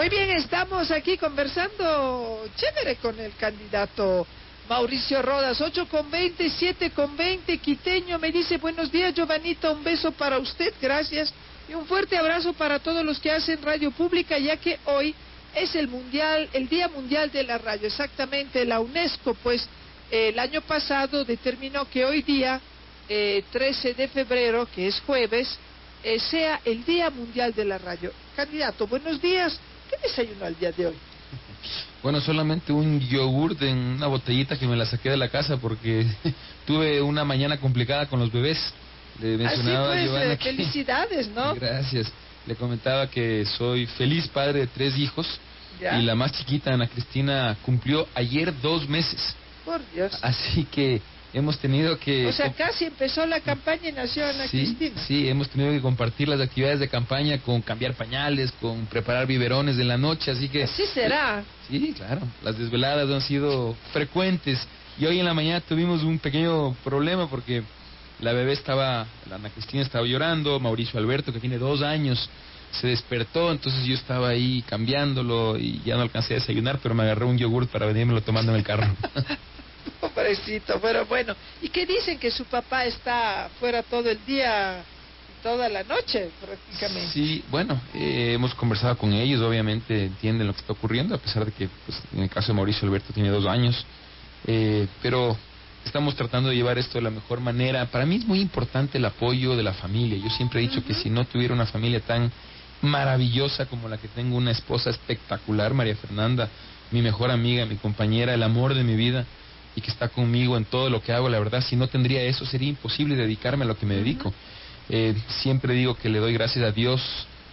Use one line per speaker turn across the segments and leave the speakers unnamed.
Muy bien, estamos aquí conversando chévere con el candidato Mauricio Rodas, 8 con 20, 7 con 20, quiteño, me dice buenos días Giovanita, un beso para usted, gracias, y un fuerte abrazo para todos los que hacen radio pública, ya que hoy es el mundial, el Día Mundial de la Radio, exactamente, la UNESCO, pues, el año pasado determinó que hoy día, eh, 13 de febrero, que es jueves, eh, sea el Día Mundial de la Radio. Candidato, buenos días. ¿Qué desayuno al día de hoy?
Bueno, solamente un yogur en una botellita que me la saqué de la casa porque tuve una mañana complicada con los bebés.
Le mencionaba Así pues, eh, felicidades, ¿no?
Gracias. Le comentaba que soy feliz padre de tres hijos y la más chiquita, Ana Cristina, cumplió ayer dos meses.
Por Dios.
Así que hemos tenido que...
O sea, casi empezó la campaña y nació Ana
sí,
Cristina.
Sí, hemos tenido que compartir las actividades de campaña con cambiar pañales, con preparar biberones de la noche, así que...
Sí será.
Sí, claro. Las desveladas han sido frecuentes y hoy en la mañana tuvimos un pequeño problema porque la bebé estaba, la Ana Cristina estaba llorando, Mauricio Alberto, que tiene dos años, se despertó, entonces yo estaba ahí cambiándolo y ya no alcancé a desayunar, pero me agarré un yogur para venírmelo tomando en el carro.
Pobrecito, pero bueno. ¿Y qué dicen? Que su papá está fuera todo el día, toda la noche prácticamente.
Sí, bueno, eh, hemos conversado con ellos, obviamente entienden lo que está ocurriendo, a pesar de que pues, en el caso de Mauricio Alberto tiene dos años. Eh, pero estamos tratando de llevar esto de la mejor manera. Para mí es muy importante el apoyo de la familia. Yo siempre he dicho que si no tuviera una familia tan maravillosa como la que tengo, una esposa espectacular, María Fernanda, mi mejor amiga, mi compañera, el amor de mi vida, y que está conmigo en todo lo que hago, la verdad, si no tendría eso sería imposible dedicarme a lo que me dedico. Eh, siempre digo que le doy gracias a Dios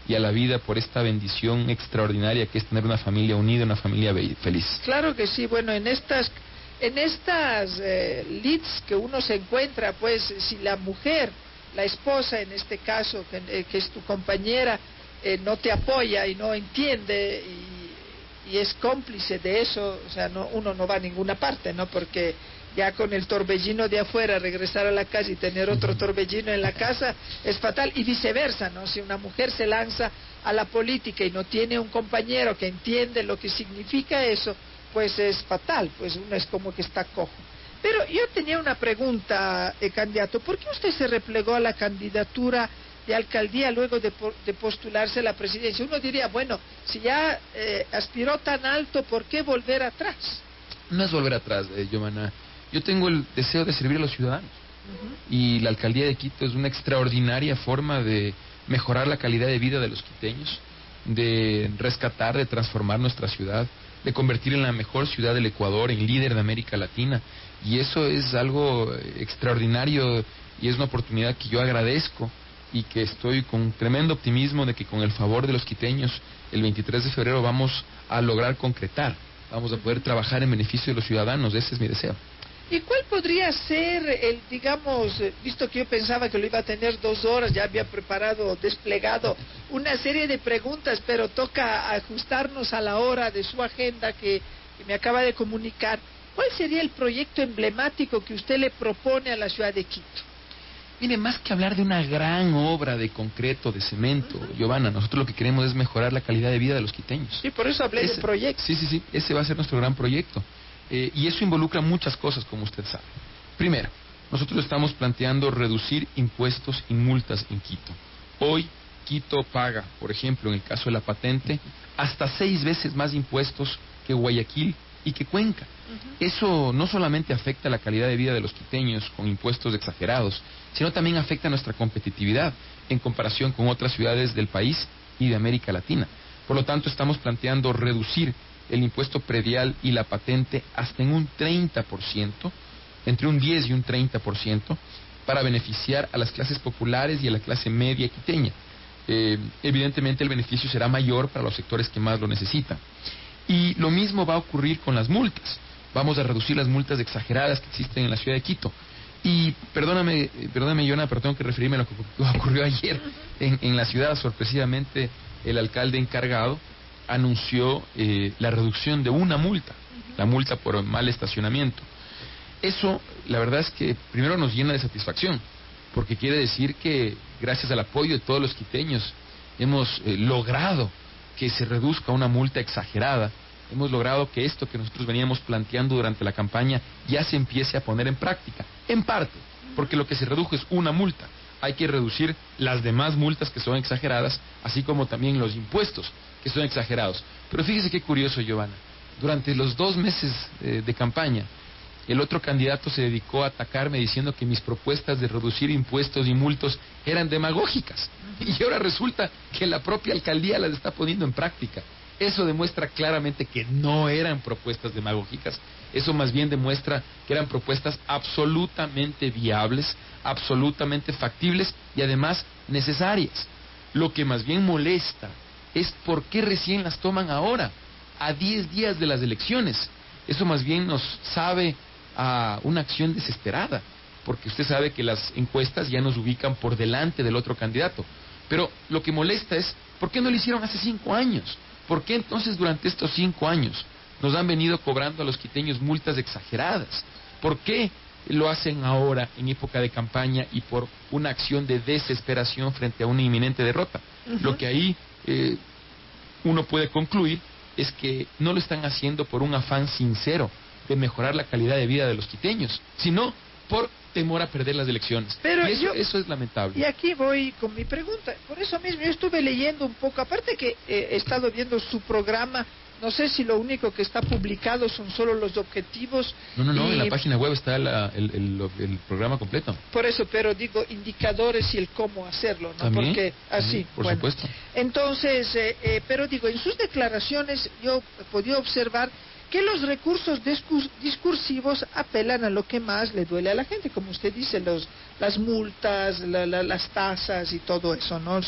y a la vida por esta bendición extraordinaria que es tener una familia unida, una familia feliz.
Claro que sí, bueno, en estas en estas eh, leads que uno se encuentra, pues si la mujer, la esposa en este caso, que, eh, es tu compañera, no te apoya y no entiende y y es cómplice de eso, o sea, no, uno no va a ninguna parte, ¿no? Porque ya con el torbellino de afuera, regresar a la casa y tener otro torbellino en la casa es fatal, y viceversa, ¿no? Si una mujer se lanza a la política y no tiene un compañero que entiende lo que significa eso, pues es fatal, pues uno es como que está cojo. Pero yo tenía una pregunta, eh, candidato, ¿por qué usted se replegó a la candidatura de alcaldía luego de, postularse a la presidencia. Uno diría, bueno, si ya eh, aspiró tan alto, ¿por qué volver atrás?
No es volver atrás, eh, Yo tengo el deseo de servir a los ciudadanos. Y la alcaldía de Quito es una extraordinaria forma de mejorar la calidad de vida de los quiteños, de rescatar, de transformar nuestra ciudad, de convertir en la mejor ciudad del Ecuador, en líder de América Latina. Y eso es algo extraordinario y es una oportunidad que yo agradezco y que estoy con tremendo optimismo de que con el favor de los quiteños el 23 de febrero vamos a lograr concretar, vamos a poder trabajar en beneficio de los ciudadanos, ese es mi deseo.
¿Y cuál podría ser el, digamos, visto que yo pensaba que lo iba a tener dos horas, ya había preparado, desplegado una serie de preguntas, pero toca ajustarnos a la hora de su agenda que me acaba de comunicar. ¿Cuál sería el proyecto emblemático que usted le propone a la ciudad de Quito?
Mire, más que hablar de una gran obra de concreto, de cemento, Giovanna, nosotros lo que queremos es mejorar la calidad de vida de los quiteños.
Sí, por eso hablé de proyecto.
Sí, sí, sí, ese va a ser nuestro gran proyecto. Eh, y eso involucra muchas cosas, como usted sabe. Primero, nosotros estamos planteando reducir impuestos y multas en Quito. Hoy, Quito paga, por ejemplo, en el caso de la patente, hasta seis veces más impuestos que Guayaquil y que Cuenca. Eso no solamente afecta la calidad de vida de los quiteños con impuestos exagerados, sino también afecta nuestra competitividad en comparación con otras ciudades del país y de América Latina. Por lo tanto, estamos planteando reducir el impuesto predial y la patente hasta en un 30%, entre un 10 y un 30%, para beneficiar a las clases populares y a la clase media quiteña. Eh, evidentemente el beneficio será mayor para los sectores que más lo necesitan. Y lo mismo va a ocurrir con las multas. Vamos a reducir las multas exageradas que existen en la ciudad de Quito. Y perdóname, perdóname, Jonah, pero tengo que referirme a lo que ocurrió ayer en, la ciudad. Sorpresivamente, el alcalde encargado anunció eh, la reducción de una multa, la multa por mal estacionamiento. Eso, la verdad es que primero nos llena de satisfacción, porque quiere decir que gracias al apoyo de todos los quiteños hemos eh, logrado que se reduzca una multa exagerada, hemos logrado que esto que nosotros veníamos planteando durante la campaña ya se empiece a poner en práctica. En parte, porque lo que se redujo es una multa. Hay que reducir las demás multas que son exageradas, así como también los impuestos que son exagerados. Pero fíjese qué curioso, Giovanna. Durante los dos meses eh, de campaña, el otro candidato se dedicó a atacarme diciendo que mis propuestas de reducir impuestos y multos eran demagógicas. Y ahora resulta que la propia alcaldía las está poniendo en práctica. Eso demuestra claramente que no eran propuestas demagógicas, eso más bien demuestra que eran propuestas absolutamente viables, absolutamente factibles y además necesarias. Lo que más bien molesta es por qué recién las toman ahora, a 10 días de las elecciones. Eso más bien nos sabe a una acción desesperada, porque usted sabe que las encuestas ya nos ubican por delante del otro candidato. Pero lo que molesta es, ¿por qué no lo hicieron hace cinco años? ¿Por qué entonces durante estos cinco años nos han venido cobrando a los quiteños multas exageradas? ¿Por qué lo hacen ahora en época de campaña y por una acción de desesperación frente a una inminente derrota? Lo que ahí eh, uno puede concluir es que no lo están haciendo por un afán sincero de mejorar la calidad de vida de los quiteños, sino por temor a perder las elecciones.
Pero
y eso, eso, es lamentable.
Y aquí voy con mi pregunta. Por eso mismo yo estuve leyendo un poco, aparte que eh, he estado viendo su programa, no sé si lo único que está publicado son solo los objetivos.
No, no, no,
y...
en la página web está la, el, el, el, programa completo.
Por eso, pero digo indicadores y el cómo hacerlo, ¿no?
¿También?
Porque así.
por
bueno.
supuesto.
Entonces, eh, eh, pero digo, en sus declaraciones yo he podido observar que los recursos discursivos apelan a lo que más le duele a la gente, como usted dice, los, las multas, la, la, las tasas y todo eso, ¿no?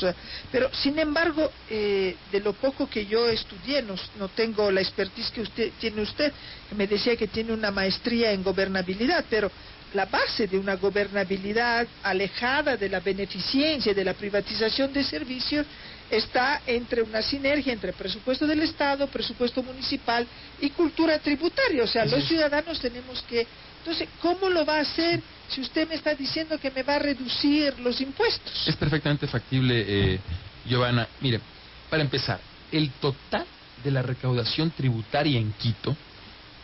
Pero, sin embargo, eh, de lo poco que yo estudié, no, tengo la expertise que usted tiene usted, que me decía que tiene una maestría en gobernabilidad, pero la base de una gobernabilidad alejada de la beneficencia, de la privatización de servicios, está entre una sinergia entre presupuesto del Estado, presupuesto municipal y cultura tributaria. O sea, los ciudadanos tenemos que... Entonces, ¿cómo lo va a hacer si usted me está diciendo que me va a reducir los impuestos?
Es perfectamente factible, eh, Giovanna. Mire, para empezar, el total de la recaudación tributaria en Quito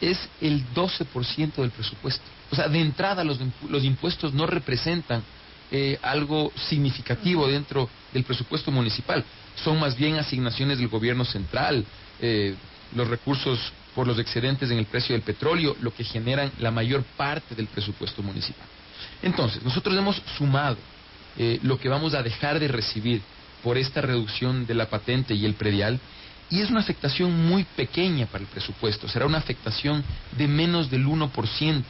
es el 12% del presupuesto. O sea, de entrada los, los impuestos no representan eh, algo significativo dentro del presupuesto municipal. Son más bien asignaciones del gobierno central, eh, los recursos por los excedentes en el precio del petróleo, lo que generan la mayor parte del presupuesto municipal. Entonces, nosotros hemos sumado eh, lo que vamos a dejar de recibir por esta reducción de la patente y el predial, y es una afectación muy pequeña para el presupuesto, será una afectación de menos del 1%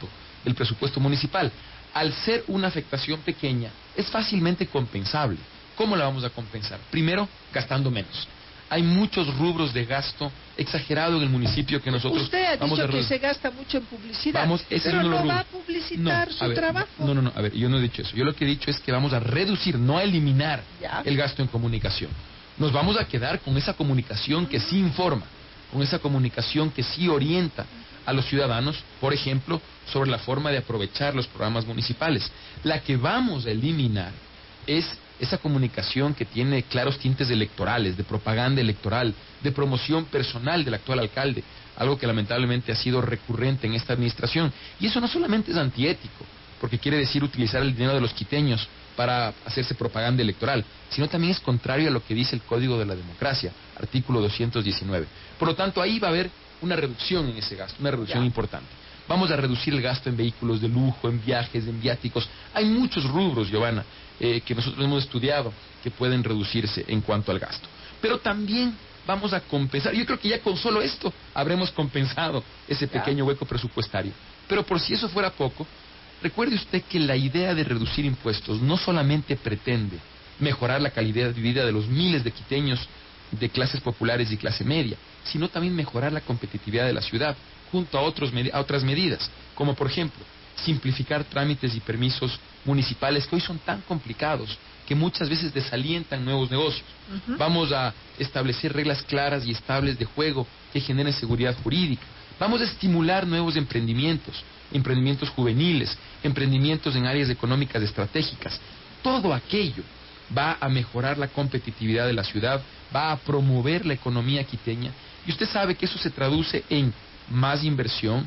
del presupuesto municipal al ser una afectación pequeña, es fácilmente compensable. ¿Cómo la vamos a compensar? Primero, gastando menos. Hay muchos rubros de gasto exagerado en el municipio que nosotros
Usted ha
vamos
dicho
a
que se gasta mucho en publicidad,
Vamos, ese
pero
es uno de
no va a publicitar
No,
su
a ver,
trabajo.
No, no, no, a ver, yo no he dicho eso. Yo lo que he dicho es que vamos a reducir, no a eliminar
Ya.
el gasto en comunicación. Nos vamos a quedar con esa comunicación que sí informa, con esa comunicación que sí orienta a los ciudadanos, por ejemplo, sobre la forma de aprovechar los programas municipales. La que vamos a eliminar es esa comunicación que tiene claros tintes electorales, de propaganda electoral, de promoción personal del actual alcalde, algo que lamentablemente ha sido recurrente en esta administración. Y eso no solamente es antiético, porque quiere decir utilizar el dinero de los quiteños para hacerse propaganda electoral, sino también es contrario a lo que dice el Código de la Democracia, artículo 219. Por lo tanto, ahí va a haber una reducción en ese gasto, una reducción
Ya.
importante. Vamos a reducir el gasto en vehículos de lujo, en viajes, en viáticos. Hay muchos rubros, Giovanna, eh, que nosotros hemos estudiado que pueden reducirse en cuanto al gasto. Pero también vamos a compensar. Yo creo que ya con solo esto habremos compensado ese pequeño hueco presupuestario. Pero por si eso fuera poco, recuerde usted que la idea de reducir impuestos no solamente pretende mejorar la calidad de vida de los miles de quiteños de clases populares y clase media, sino también mejorar la competitividad de la ciudad junto a, otros, a otras medidas, como por ejemplo simplificar trámites y permisos municipales que hoy son tan complicados que muchas veces desalientan nuevos negocios. Vamos a establecer reglas claras y estables de juego que generen seguridad jurídica. Vamos a estimular nuevos emprendimientos, emprendimientos juveniles, emprendimientos en áreas económicas estratégicas. Todo aquello va a mejorar la competitividad de la ciudad, va a promover la economía quiteña. Y usted sabe que eso se traduce en más inversión,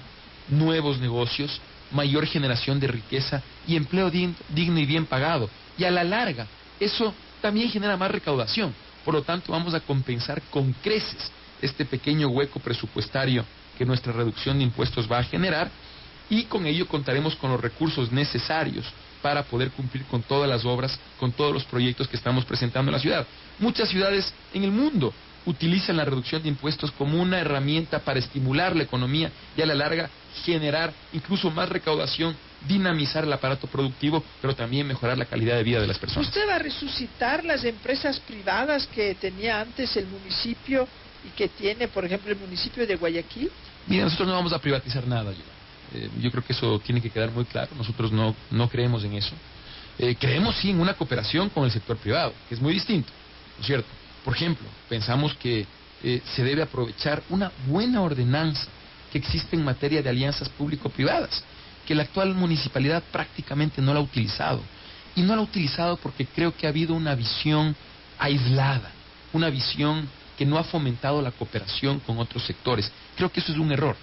nuevos negocios, mayor generación de riqueza y empleo digno y bien pagado. Y a la larga, eso también genera más recaudación. Por lo tanto, vamos a compensar con creces este pequeño hueco presupuestario que nuestra reducción de impuestos va a generar y con ello contaremos con los recursos necesarios para poder cumplir con todas las obras, con todos los proyectos que estamos presentando en la ciudad. Muchas ciudades en el mundo utilizan la reducción de impuestos como una herramienta para estimular la economía y a la larga generar incluso más recaudación, dinamizar el aparato productivo, pero también mejorar la calidad de vida de las personas.
¿Usted va a resucitar las empresas privadas que tenía antes el municipio y que tiene, por ejemplo, el municipio de Guayaquil?
Mira, nosotros no vamos a privatizar nada, eh, yo creo que eso tiene que quedar muy claro. Nosotros no, no creemos en eso. Eh, creemos sí en una cooperación con el sector privado, que es muy distinto, ¿no es cierto? Por ejemplo, pensamos que eh, se debe aprovechar una buena ordenanza que existe en materia de alianzas público-privadas, que la actual municipalidad prácticamente no la ha utilizado. Y no la ha utilizado porque creo que ha habido una visión aislada, una visión que no ha fomentado la cooperación con otros sectores. Creo que eso es un error.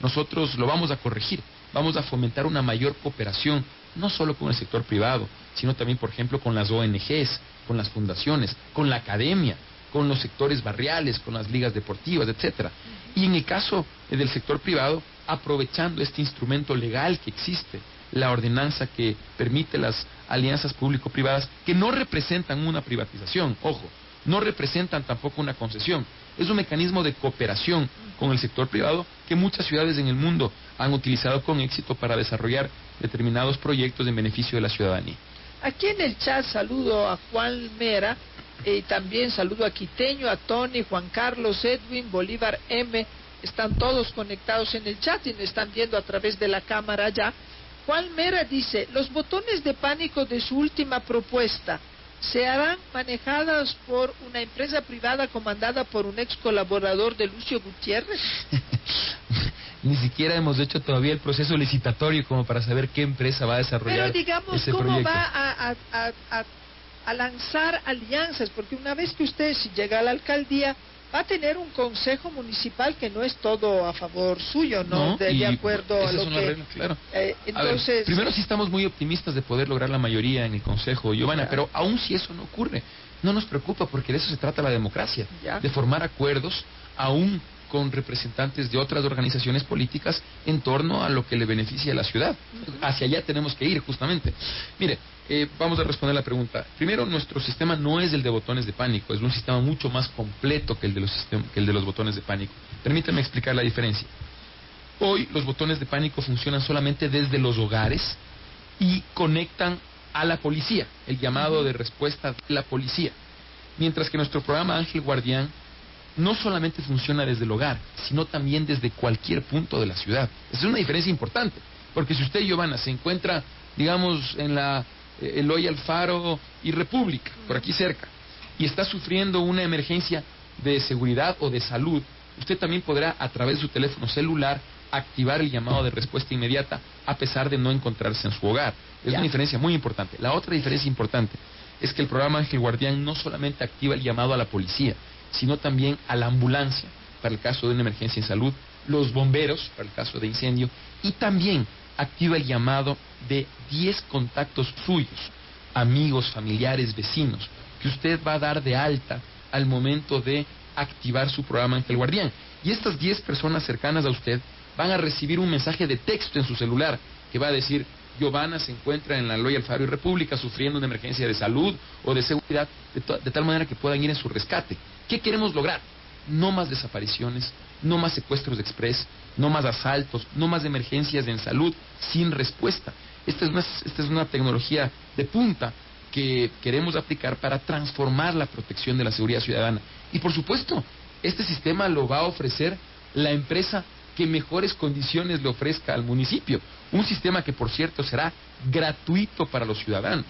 Nosotros lo vamos a corregir, vamos a fomentar una mayor cooperación, no solo con el sector privado, sino también, por ejemplo, con las ONGs, con las fundaciones, con la academia, con los sectores barriales, con las ligas deportivas, etcétera. Y en el caso del sector privado, aprovechando este instrumento legal que existe, la ordenanza que permite las alianzas público-privadas, que no representan una privatización, ojo, no representan tampoco una concesión. Es un mecanismo de cooperación con el sector privado que muchas ciudades en el mundo han utilizado con éxito para desarrollar determinados proyectos en beneficio de la ciudadanía.
Aquí en el chat saludo a Juan Mera y también saludo a Quiteño, a Tony, Juan Carlos, Edwin, Bolívar M. Están todos conectados en el chat y me están viendo a través de la cámara ya. Juan Mera dice, los botones de pánico de su última propuesta se harán manejadas por una empresa privada comandada por un ex colaborador de Lucio Gutiérrez.
Ni siquiera hemos hecho todavía el proceso licitatorio como para saber qué empresa va a desarrollar.
Pero digamos, ¿cómo va a, a, lanzar alianzas? Porque una vez que usted si llega a la alcaldía va a tener un consejo municipal que no es todo a favor suyo, ¿no? de, acuerdo a lo que...
claro. Eh, entonces... primero sí estamos muy optimistas de poder lograr la mayoría en el consejo, Giovanna, pero aún si eso no ocurre, no nos preocupa porque de eso se trata la democracia, de formar acuerdos aún con representantes de otras organizaciones políticas en torno a lo que le beneficia a la ciudad. Hacia allá tenemos que ir, justamente. Mire, eh, vamos a responder la pregunta. Primero, nuestro sistema no es el de botones de pánico, es un sistema mucho más completo que el de los, que el de los botones de pánico. Permítanme explicar la diferencia. Hoy los botones de pánico funcionan solamente desde los hogares y conectan a la policía, el llamado de respuesta de la policía. Mientras que nuestro programa Ángel Guardián no solamente funciona desde el hogar, sino también desde cualquier punto de la ciudad. Esa es una diferencia importante, porque si usted, Giovanna, se encuentra, digamos, en la eh, Eloy Alfaro y República, por aquí cerca, y está sufriendo una emergencia de seguridad o de salud, usted también podrá, a través de su teléfono celular, activar el llamado de respuesta inmediata, a pesar de no encontrarse en su hogar. Es una diferencia muy importante. La otra diferencia importante es que el programa Ángel Guardián no solamente activa el llamado a la policía, sino también a la ambulancia para el caso de una emergencia en salud, los bomberos para el caso de incendio y también activa el llamado de 10 contactos suyos, amigos, familiares, vecinos, que usted va a dar de alta al momento de activar su programa Ángel Guardián. Y estas 10 personas cercanas a usted van a recibir un mensaje de texto en su celular que va a decir, Giovanna se encuentra en la Loya Alfaro y República sufriendo una emergencia de salud o de seguridad, de, tal manera que puedan ir en su rescate. ¿Qué queremos lograr? No más desapariciones, no más secuestros de express, no más asaltos, no más emergencias en salud sin respuesta. Esta es, una, esta es una tecnología de punta que queremos aplicar para transformar la protección de la seguridad ciudadana. Y por supuesto, este sistema lo va a ofrecer la empresa que mejores condiciones le ofrezca al municipio. Un sistema que, por cierto, será gratuito para los ciudadanos.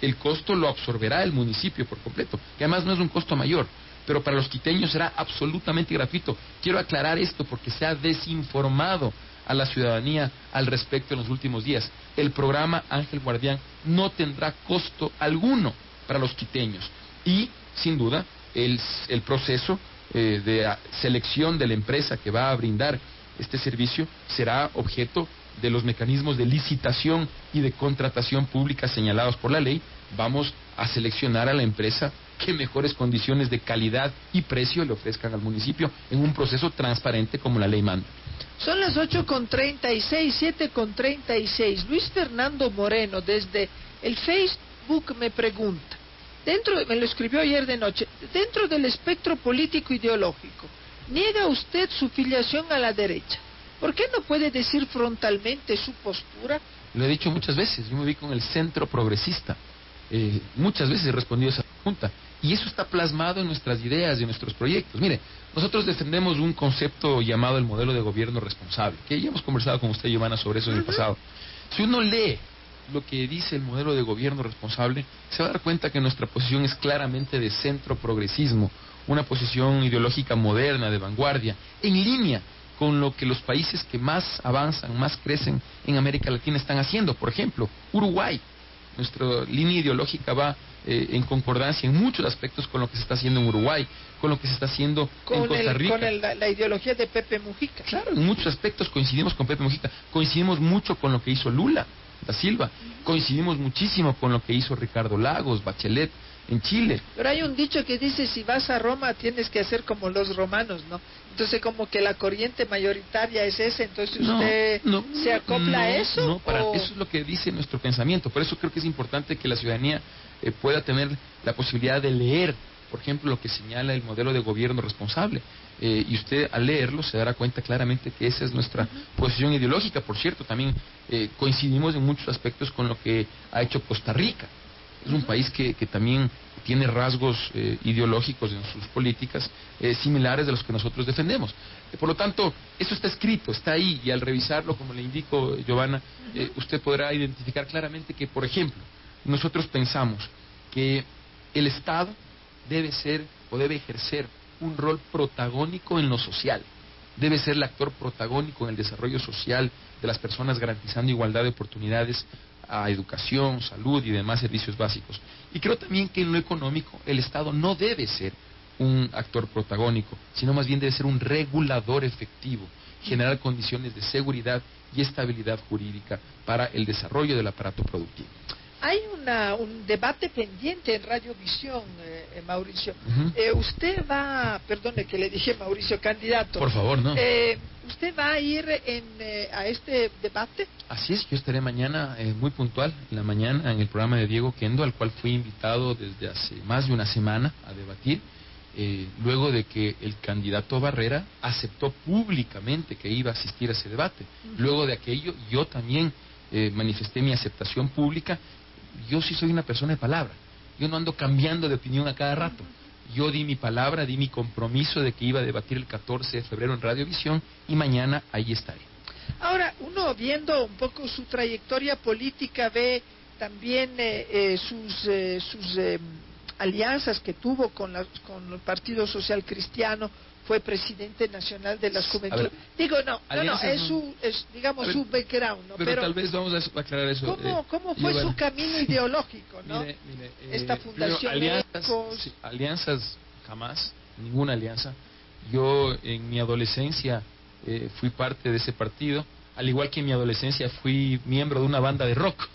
El costo lo absorberá el municipio por completo, que además no es un costo mayor pero para los quiteños será absolutamente gratuito. Quiero aclarar esto porque se ha desinformado a la ciudadanía al respecto en los últimos días. El programa Ángel Guardián no tendrá costo alguno para los quiteños. Y, sin duda, el, proceso eh, de selección de la empresa que va a brindar este servicio será objeto de los mecanismos de licitación y de contratación pública señalados por la ley. Vamos a seleccionar a la empresa que mejores condiciones de calidad y precio le ofrezcan al municipio en un proceso transparente como la ley manda.
Son las 8 con 36, 7 con 36. Luis Fernando Moreno desde el Facebook me pregunta, dentro, me lo escribió ayer de noche, dentro del espectro político ideológico, ¿niega usted su filiación a la derecha? ¿Por qué no puede decir frontalmente su postura?
Lo he dicho muchas veces, yo me vi con el centro progresista. Eh, muchas veces he respondido esa pregunta. Y eso está plasmado en nuestras ideas y en nuestros proyectos. Mire, nosotros defendemos un concepto llamado el modelo de gobierno responsable, que ya hemos conversado con usted, Giovanna, sobre eso en el pasado. Si uno lee lo que dice el modelo de gobierno responsable, se va a dar cuenta que nuestra posición es claramente de centro progresismo, una posición ideológica moderna, de vanguardia, en línea con lo que los países que más avanzan, más crecen en América Latina están haciendo. Por ejemplo, Uruguay. Nuestra línea ideológica va eh, en concordancia en muchos aspectos con lo que se está haciendo en Uruguay, con lo que se está haciendo en Costa Rica.
Con la, ideología de Pepe Mujica.
Claro, en muchos aspectos coincidimos con Pepe Mujica. Coincidimos mucho con lo que hizo Lula da Silva. Coincidimos muchísimo con lo que hizo Ricardo Lagos, Bachelet en Chile.
Pero hay un dicho que dice, si vas a Roma tienes que hacer como los romanos, ¿no? Entonces como que la corriente mayoritaria es esa, entonces usted se acopla a eso.
No, para, eso es lo que dice nuestro pensamiento. Por eso creo que es importante que la ciudadanía eh, pueda tener la posibilidad de leer, por ejemplo, lo que señala el modelo de gobierno responsable. Eh, y usted al leerlo se dará cuenta claramente que esa es nuestra posición ideológica. Por cierto, también eh, coincidimos en muchos aspectos con lo que ha hecho Costa Rica. Es un país que, que también tiene rasgos ideológicos en sus políticas similares de los que nosotros defendemos. por lo tanto, eso está escrito, está ahí, y al revisarlo, como le indico, Giovanna, usted podrá identificar claramente que, por ejemplo, nosotros pensamos que el Estado debe ser o debe ejercer un rol protagónico en lo social, debe ser el actor protagónico en el desarrollo social de las personas garantizando igualdad de oportunidades a educación, salud y demás servicios básicos. Y creo también que en lo económico el Estado no debe ser un actor protagónico, sino más bien debe ser un regulador efectivo, generar condiciones de seguridad y estabilidad jurídica para el desarrollo del aparato productivo.
Hay una, un debate pendiente en Radiovisión, eh, eh Mauricio. eh, usted va, perdone que le dije Mauricio, candidato.
Por favor, no.
Eh, ¿Usted va a ir en, eh, a este debate?
Así es, yo estaré mañana muy puntual, en la mañana, en el programa de Diego Kendo, al cual fui invitado desde hace más de una semana a debatir. luego de que el candidato Barrera aceptó públicamente que iba a asistir a ese debate. Luego de aquello, yo también manifesté mi aceptación pública yo sí soy una persona de palabra. Yo no ando cambiando de opinión a cada rato. Yo di mi palabra, di mi compromiso de que iba a debatir el 14 de febrero en Radiovisión y mañana ahí estaré.
Ahora, uno viendo un poco su trayectoria política ve también eh, eh, sus, eh, sus alianzas que tuvo con, con el Partido Social Cristiano, fue presidente nacional de las juventudes. Digo, no, no, no, es su, es, digamos, su background, ¿no?
Pero, tal vez vamos a aclarar eso.
¿Cómo, eh, cómo fue su camino ideológico, no?
Mire, mire,
Esta eh, fundación
alianzas, alianzas jamás, ninguna alianza. Yo en mi adolescencia eh, fui parte de ese partido, al igual que en mi adolescencia fui miembro de una banda de rock.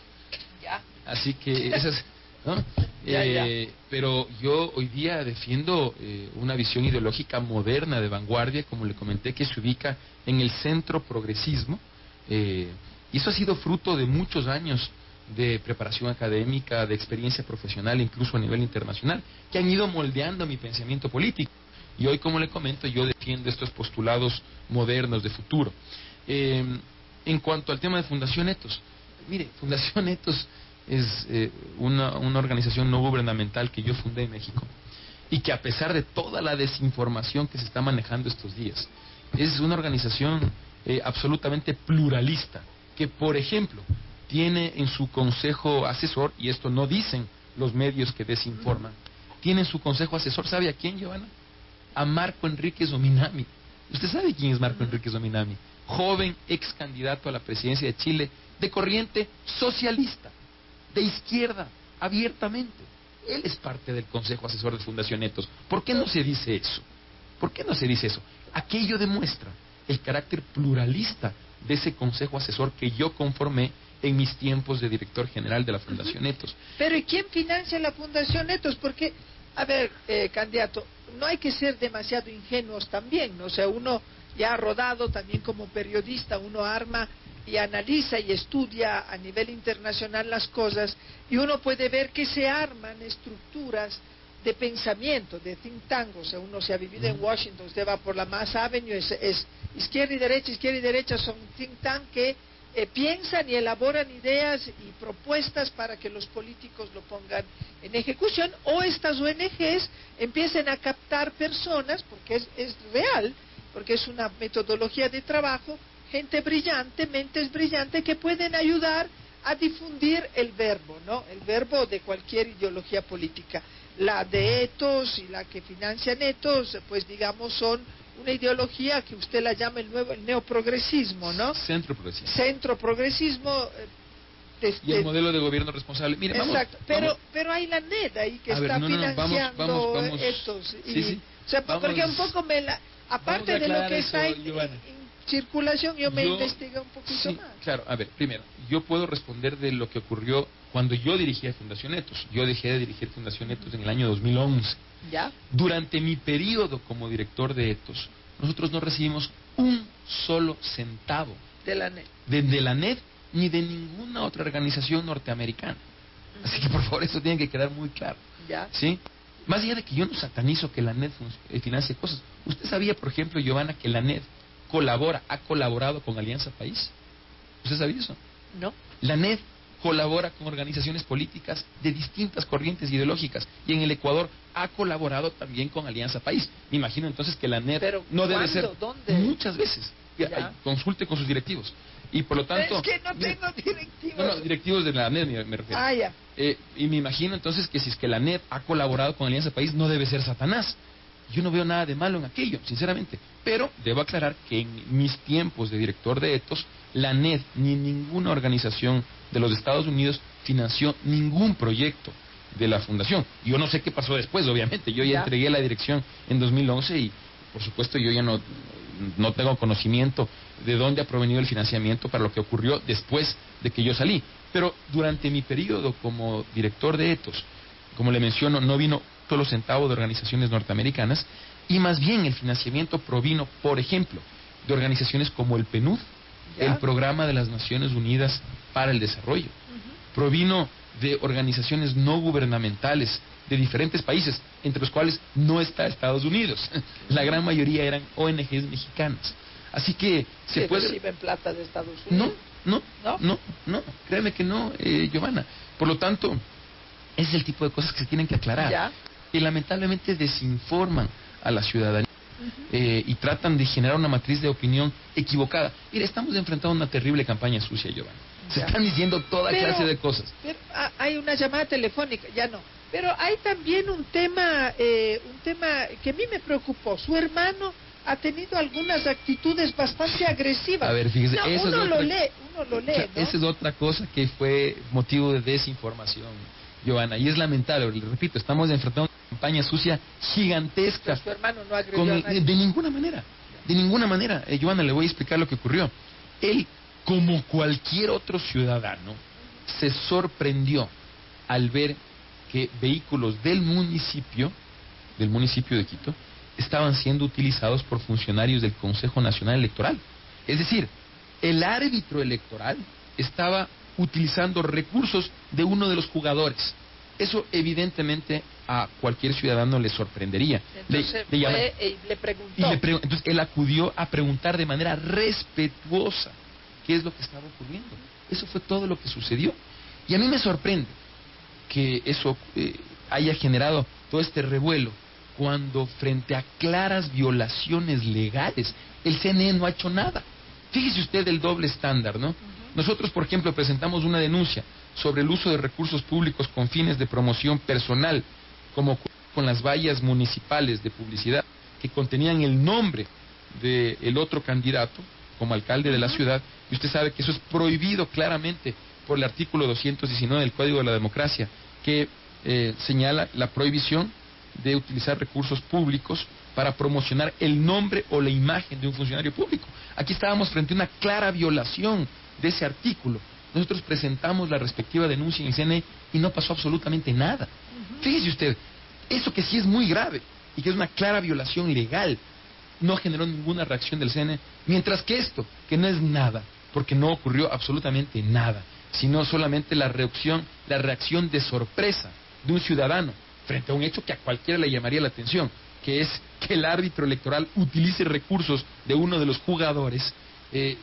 Ya.
Así que esas ¿no? Eh, pero yo hoy día defiendo eh, una visión ideológica moderna de vanguardia, como le comenté, que se ubica en el centro progresismo. Eh, y eso ha sido fruto de muchos años de preparación académica, de experiencia profesional, incluso a nivel internacional, que han ido moldeando mi pensamiento político. Y hoy, como le comento, yo defiendo estos postulados modernos de futuro. en cuanto al tema de Fundación Etos, mire, Fundación Etos es eh, una, una organización no gubernamental que yo fundé en México y que a pesar de toda la desinformación que se está manejando estos días, es una organización eh, absolutamente pluralista, que por ejemplo tiene en su consejo asesor, y esto no dicen los medios que desinforman, tiene en su consejo asesor, ¿sabe a quién, Giovanna? A Marco Enrique Zominami. ¿Usted sabe quién es Marco Enrique Zominami? Joven ex candidato a la presidencia de Chile, de corriente socialista de izquierda, abiertamente. Él es parte del Consejo Asesor de Fundación Etos. ¿Por qué no se dice eso? ¿Por qué no se dice eso? Aquello demuestra el carácter pluralista de ese Consejo Asesor que yo conformé en mis tiempos de director general de la Fundación Etos.
Pero ¿y quién financia la Fundación Etos? Porque, a ver, eh, candidato, no hay que ser demasiado ingenuos también, ¿no? O sea, uno ya ha rodado también como periodista, uno arma y analiza y estudia a nivel internacional las cosas y uno puede ver que se arman estructuras de pensamiento, de think tank, o sea, uno se ha vivido en Washington, usted va por la Mass Avenue, es, es izquierda y derecha, izquierda y derecha, son think tank que eh, piensan y elaboran ideas y propuestas para que los políticos lo pongan en ejecución, o estas ONGs empiecen a captar personas, porque es, es real, porque es una metodología de trabajo, gente brillante, mentes brillantes que pueden ayudar a difundir el verbo, ¿no? El verbo de cualquier ideología política. La de etos y la que financian etos, pues digamos, son una ideología que usted la llama el nuevo el neoprogresismo, ¿no?
Centro progresismo.
Centro progresismo.
Eh, y el modelo de gobierno responsable. Mire,
Exacto, pero, pero hay la NED ahí que está financiando estos. Y, o sea, porque un poco me la. Aparte de lo que está circulación, yo me investigué un poquito más.
Claro, a ver, primero, yo puedo responder de lo que ocurrió cuando yo dirigía Fundación Etos. Yo dejé de dirigir Fundación Etos en el año 2011.
¿Ya?
Durante mi periodo como director de Etos, nosotros no recibimos un solo centavo.
De la NED.
De, la NED ni de ninguna otra organización norteamericana. Así que por favor eso tiene que quedar muy claro.
¿Ya?
¿Sí? Más allá de que yo no satanizo que la NED eh, financie cosas. ¿Usted sabía, por ejemplo, Giovanna, que la NED colabora, ha colaborado con Alianza País. ¿Usted sabía eso?
No.
La NED colabora con organizaciones políticas de distintas corrientes ideológicas y en el Ecuador ha colaborado también con Alianza País. Me imagino entonces que la NED no debe ser
¿Dónde?
muchas veces. Consulte con sus directivos. Y por lo tanto...
Es que no tengo directivos.
No, no, directivos de la NED me, refiero.
Ah, ya.
Eh, y me imagino entonces que si es que la NED ha colaborado con Alianza País, no debe ser Satanás. Yo no veo nada de malo en aquello, sinceramente. Pero debo aclarar que en mis tiempos de director de ETOS, la NED ni ninguna organización de los Estados Unidos financió ningún proyecto de la fundación. Yo no sé qué pasó después, obviamente. Yo ya, entregué la dirección en 2011 y, por supuesto, yo ya no, no tengo conocimiento de dónde ha provenido el financiamiento para lo que ocurrió después de que yo salí. Pero durante mi periodo como director de ETOS, como le menciono, no vino los centavos de organizaciones norteamericanas y más bien el financiamiento provino, por ejemplo, de organizaciones como el PNUD, el Programa de las Naciones Unidas para el Desarrollo. Provino de organizaciones no gubernamentales de diferentes países, entre los cuales no está Estados Unidos. La gran mayoría eran ONGs mexicanas. Así que se puede.
reciben plata de Estados Unidos?
No, no, no, no, créeme que no, eh, Giovanna. Por lo tanto, es el tipo de cosas que se tienen que aclarar y lamentablemente desinforman a la ciudadanía. Eh, y tratan de generar una matriz de opinión equivocada. Mire, estamos enfrentando una terrible campaña sucia, Giovanni. Se están diciendo toda clase de cosas.
Ah, hay una llamada telefónica, ya no. Pero hay también un tema, eh, un tema que a mí me preocupó. Su hermano ha tenido algunas actitudes bastante agresivas.
A ver, fíjese,
uno, lo lee, uno lo lee,
Esa es otra cosa que fue motivo de desinformación, Giovanna. Y es lamentable, le repito, estamos enfrentando campaña sucia gigantesca.
Su hermano no
De ninguna manera, de ninguna manera. Eh, Joana, le voy a explicar lo que ocurrió. Él, como cualquier otro ciudadano, se sorprendió al ver que vehículos del municipio, del municipio de Quito, estaban siendo utilizados por funcionarios del Consejo Nacional Electoral. Es decir, el árbitro electoral estaba utilizando recursos de uno de los jugadores. Eso evidentemente a cualquier ciudadano le sorprendería.
Entonces le, y le preguntó.
entonces él acudió a preguntar de manera respetuosa qué es lo que estaba ocurriendo. Eso fue todo lo que sucedió. Y a mí me sorprende que eso eh, haya generado todo este revuelo cuando frente a claras violaciones legales el CNE no ha hecho nada. Fíjese usted el doble estándar, ¿no? Nosotros, por ejemplo, presentamos una denuncia sobre el uso de recursos públicos con fines de promoción personal, como con las vallas municipales de publicidad que contenían el nombre del otro candidato como alcalde de la ciudad, y usted sabe que eso es prohibido claramente por el artículo 219 del Código de la Democracia, que eh, señala la prohibición de utilizar recursos públicos para promocionar el nombre o la imagen de un funcionario público. Aquí estábamos frente a una clara violación de ese artículo. Nosotros presentamos la respectiva denuncia en el CNE y no pasó absolutamente nada. Fíjese usted, eso que sí es muy grave y que es una clara violación legal, no generó ninguna reacción del CNE, mientras que esto, que no es nada, porque no ocurrió absolutamente nada, sino solamente la reacción, la reacción de sorpresa de un ciudadano frente a un hecho que a cualquiera le llamaría la atención, que es que el árbitro electoral utilice recursos de uno de los jugadores eh,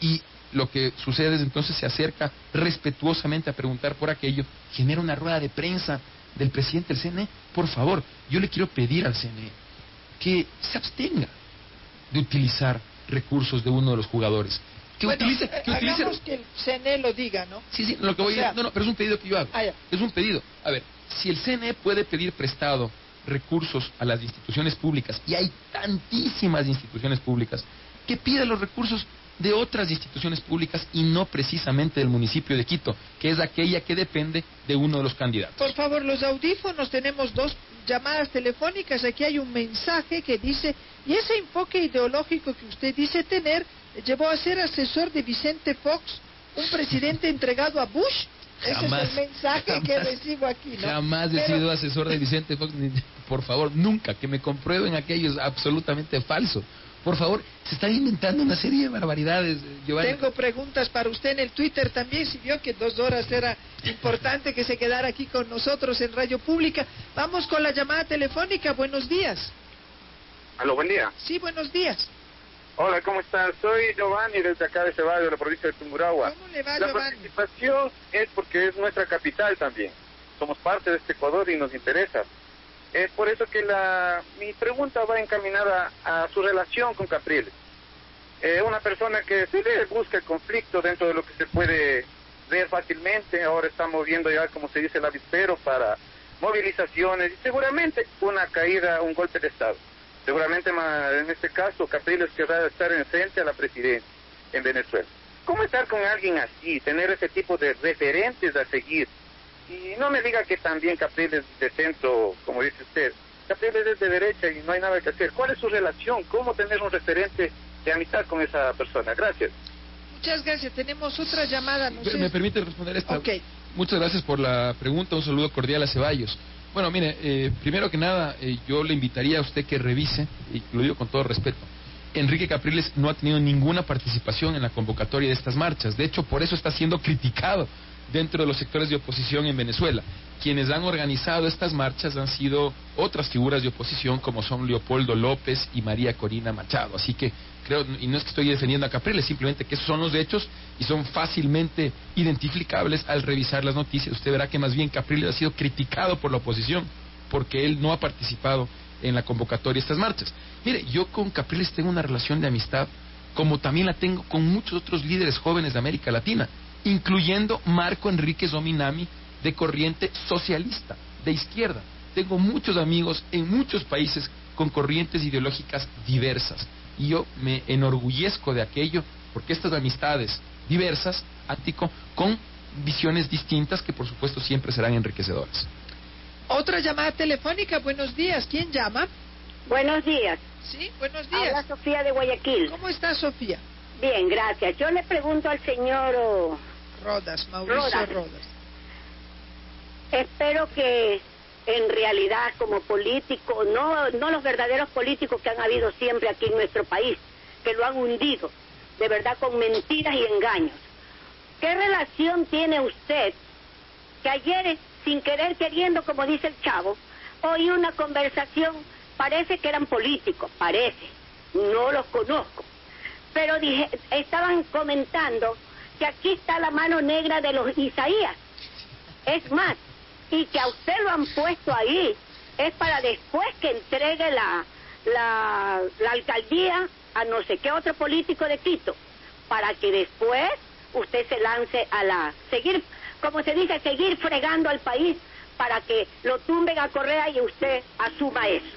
y lo que sucede es entonces se acerca respetuosamente a preguntar por aquello, genera una rueda de prensa del presidente del CNE. Por favor, yo le quiero pedir al CNE que se abstenga de utilizar recursos de uno de los jugadores.
Que utilice, que utilice... que el CNE lo diga, ¿no?
Sí, sí, lo que voy a... No, no, pero es un pedido que yo hago. Ah, es un pedido. A ver, si el CNE puede pedir prestado recursos a las instituciones públicas, y hay tantísimas instituciones públicas, que pida los recursos de otras instituciones públicas y no precisamente del municipio de Quito, que es aquella que depende de uno de los candidatos.
Por favor, los audífonos, tenemos dos llamadas telefónicas, aquí hay un mensaje que dice, y ese enfoque ideológico que usted dice tener, llevó a ser asesor de Vicente Fox, un presidente entregado a Bush. Ese es el mensaje que recibo aquí, ¿no?
Jamás he sido asesor de Vicente Fox, por favor, nunca, que me comprueben aquello es absolutamente falso. Por favor, se están inventando una serie de barbaridades, eh, Giovanni.
Tengo preguntas para usted en el Twitter también, si vio que dos horas era importante que se quedara aquí con nosotros en Radio Pública. Vamos con la llamada telefónica, buenos días.
Aló, buen día.
Sí, buenos días.
Hola, ¿cómo estás? Soy Giovanni desde acá de Ceballos, de la provincia de Tumburagua.
¿Cómo le va,
la participación es porque es nuestra capital también. Somos parte de este Ecuador y nos interesa. Es por eso que la, mi pregunta va encaminada a su relación con Capriles. Eh, una persona que se le busca el conflicto dentro de lo que se puede ver fácilmente. Ahora estamos viendo ya, como se dice, el avispero para movilizaciones y seguramente una caída, un golpe de Estado. Seguramente en este caso Capriles querrá estar en frente a la presidencia en Venezuela. ¿Cómo estar con alguien así, tener ese tipo de referentes a seguir? Y no me diga que también Capriles de centro, como dice usted. Capriles es de derecha y no hay nada que hacer. ¿Cuál es su relación? ¿Cómo tener un referente de amistad con esa persona? Gracias.
Muchas gracias. Tenemos otra llamada.
¿Me permite responder esta? Muchas gracias por la pregunta. Un saludo cordial a Ceballos. Bueno, mire, eh, primero que nada, eh, yo le invitaría a usted que revise, y lo digo con todo respeto, Enrique Capriles no ha tenido ninguna participación en la convocatoria de estas marchas. De hecho, por eso está siendo criticado dentro de los sectores de oposición en Venezuela. Quienes han organizado estas marchas han sido otras figuras de oposición como son Leopoldo López y María Corina Machado. Así que creo, y no es que estoy defendiendo a Capriles, simplemente que esos son los hechos y son fácilmente identificables al revisar las noticias. Usted verá que más bien Capriles ha sido criticado por la oposición porque él no ha participado en la convocatoria de estas marchas. Mire, yo con Capriles tengo una relación de amistad como también la tengo con muchos otros líderes jóvenes de América Latina incluyendo Marco Enrique Zominami de corriente socialista, de izquierda. Tengo muchos amigos en muchos países con corrientes ideológicas diversas y yo me enorgullezco de aquello porque estas amistades diversas, ático, con visiones distintas que por supuesto siempre serán enriquecedoras.
Otra llamada telefónica, buenos días, ¿quién llama?
Buenos días.
Sí, buenos días.
Hola Sofía de Guayaquil.
¿Cómo está Sofía?
Bien, gracias. Yo le pregunto al señor oh,
Rodas, Mauricio Rodas.
Espero que en realidad como político, no, no los verdaderos políticos que han habido siempre aquí en nuestro país, que lo han hundido, de verdad con mentiras y engaños. ¿Qué relación tiene usted que ayer, sin querer queriendo, como dice el chavo, oí una conversación, parece que eran políticos, parece, no los conozco, pero dije, estaban comentando que aquí está la mano negra de los Isaías. Es más, y que a usted lo han puesto ahí, es para después que entregue la, la, la alcaldía a no sé qué otro político de Quito, para que después usted se lance a la, seguir, como se dice, seguir fregando al país para que lo tumben a Correa y usted asuma eso.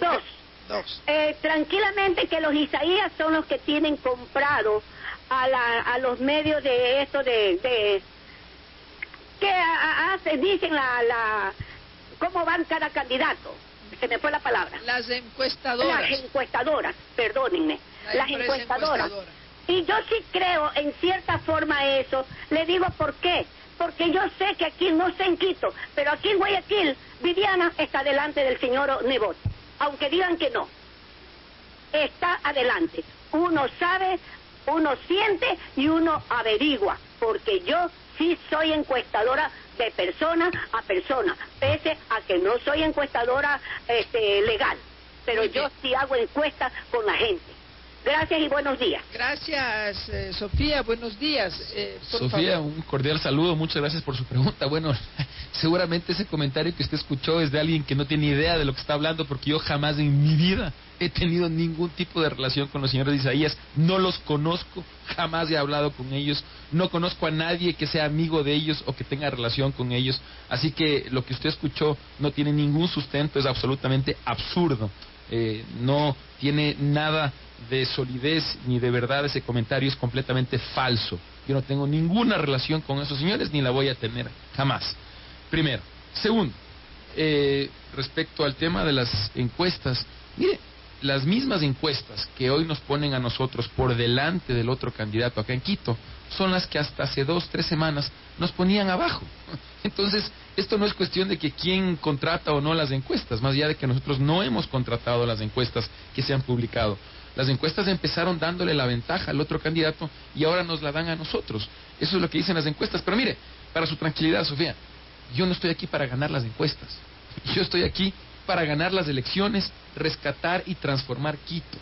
Dos,
Dos.
Eh, tranquilamente que los Isaías son los que tienen comprado a, la, a los medios de esto de, ¿qué hace, dicen la, la, cómo van cada candidato? Se me fue la palabra.
Las encuestadoras.
Las encuestadoras, perdónenme. las encuestadoras. Y yo sí creo en cierta forma eso. Le digo por qué. Porque yo sé que aquí, no sé en Quito, pero aquí en Guayaquil, Viviana está delante del señor Nebot. Aunque digan que no. Está adelante. Uno sabe, uno siente y uno averigua. Porque yo sí soy encuestadora de persona a persona, pese a que no soy encuestadora este, legal. Pero yo sí hago encuestas con la gente. Gracias y buenos días.
Gracias, eh, Sofía. Buenos días.
Eh, Sofía, un cordial saludo. Muchas gracias por su pregunta. Bueno, seguramente ese comentario que usted escuchó es de alguien que no tiene idea de lo que está hablando, porque yo jamás en mi vida he tenido ningún tipo de relación con los señores de Isaías. No los conozco, jamás he hablado con ellos. No conozco a nadie que sea amigo de ellos o que tenga relación con ellos. Así que lo que usted escuchó no tiene ningún sustento, es absolutamente absurdo. Eh, no tiene nada de solidez ni de verdad ese comentario es completamente falso. Yo no tengo ninguna relación con esos señores ni la voy a tener jamás. Primero. Segundo, eh, respecto al tema de las encuestas, mire, las mismas encuestas que hoy nos ponen a nosotros por delante del otro candidato acá en Quito son las que hasta hace dos, tres semanas nos ponían abajo. Entonces, esto no es cuestión de que quién contrata o no las encuestas, más allá de que nosotros no hemos contratado las encuestas que se han publicado. Las encuestas empezaron dándole la ventaja al otro candidato y ahora nos la dan a nosotros. Eso es lo que dicen las encuestas. Pero mire, para su tranquilidad, Sofía, yo no estoy aquí para ganar las encuestas. Yo estoy aquí para ganar las elecciones, rescatar y transformar Quito.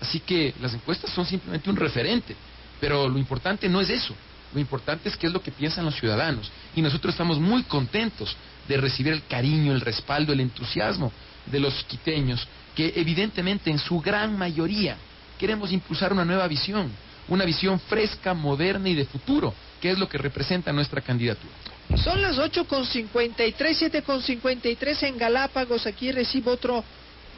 Así que las encuestas son simplemente un referente. Pero lo importante no es eso. Lo importante es qué es lo que piensan los ciudadanos. Y nosotros estamos muy contentos de recibir el cariño, el respaldo, el entusiasmo de los quiteños que evidentemente en su gran mayoría queremos impulsar una nueva visión, una visión fresca, moderna y de futuro, que es lo que representa nuestra candidatura.
Son las 8.53, 7.53 en Galápagos. Aquí recibo otro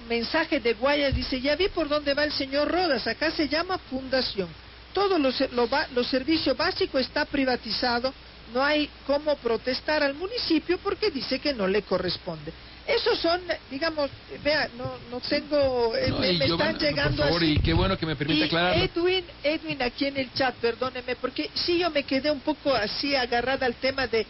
mensaje de Guayas. Dice, ya vi por dónde va el señor Rodas. Acá se llama fundación. Todo los lo, servicios básicos está privatizado. No hay cómo protestar al municipio porque dice que no le corresponde. Esos son, digamos, vea, no, no tengo, eh, me, están llegando
por favor, Y qué bueno que me permite aclarar.
Edwin, Edwin aquí en el chat, perdóneme, porque sí yo me quedé un poco así agarrada al tema de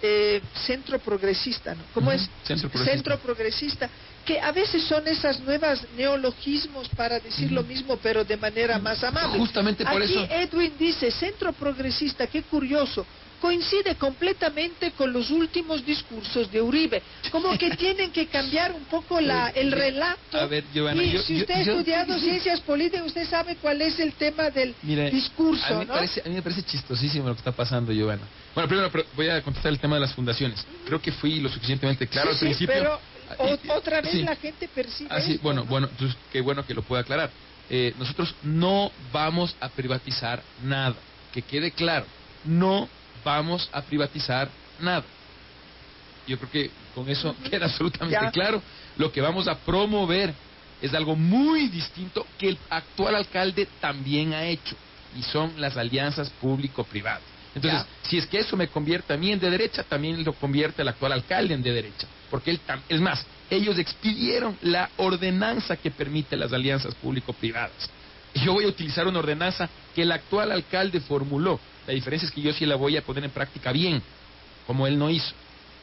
eh, centro progresista, ¿no? ¿Cómo es?
Centro progresista.
Centro progresista, que a veces son esas nuevas neologismos para decir lo mismo, pero de manera más amable.
Justamente por
aquí
eso.
Edwin dice, centro progresista, qué curioso coincide completamente con los últimos discursos de Uribe. Como que tienen que cambiar un poco la, el relato.
A ver, Giovanna,
y si usted ha estudiado ciencias políticas, usted sabe cuál es el tema del discurso.
A mí,
¿no?
parece, a mí me parece chistosísimo lo que está pasando, Giovanna. Bueno, primero voy a contestar el tema de las fundaciones. Creo que fui lo suficientemente claro al principio.
Pero ah, otra vez la gente percibe.
Ah, sí, bueno, bueno, entonces qué bueno que lo pueda aclarar. Eh, nosotros no vamos a privatizar nada. Que quede claro, no vamos a privatizar nada. Yo creo que con eso queda absolutamente claro. Lo que vamos a promover es algo muy distinto que el actual alcalde también ha hecho, y son las alianzas público-privadas. Entonces, si es que eso me convierte a mí en de derecha, también lo convierte el actual alcalde en de derecha. Porque él, es más, ellos expidieron la ordenanza que permite las alianzas público-privadas. Yo voy a utilizar una ordenanza que el actual alcalde formuló. La diferencia es que yo sí la voy a poner en práctica bien, como él no hizo.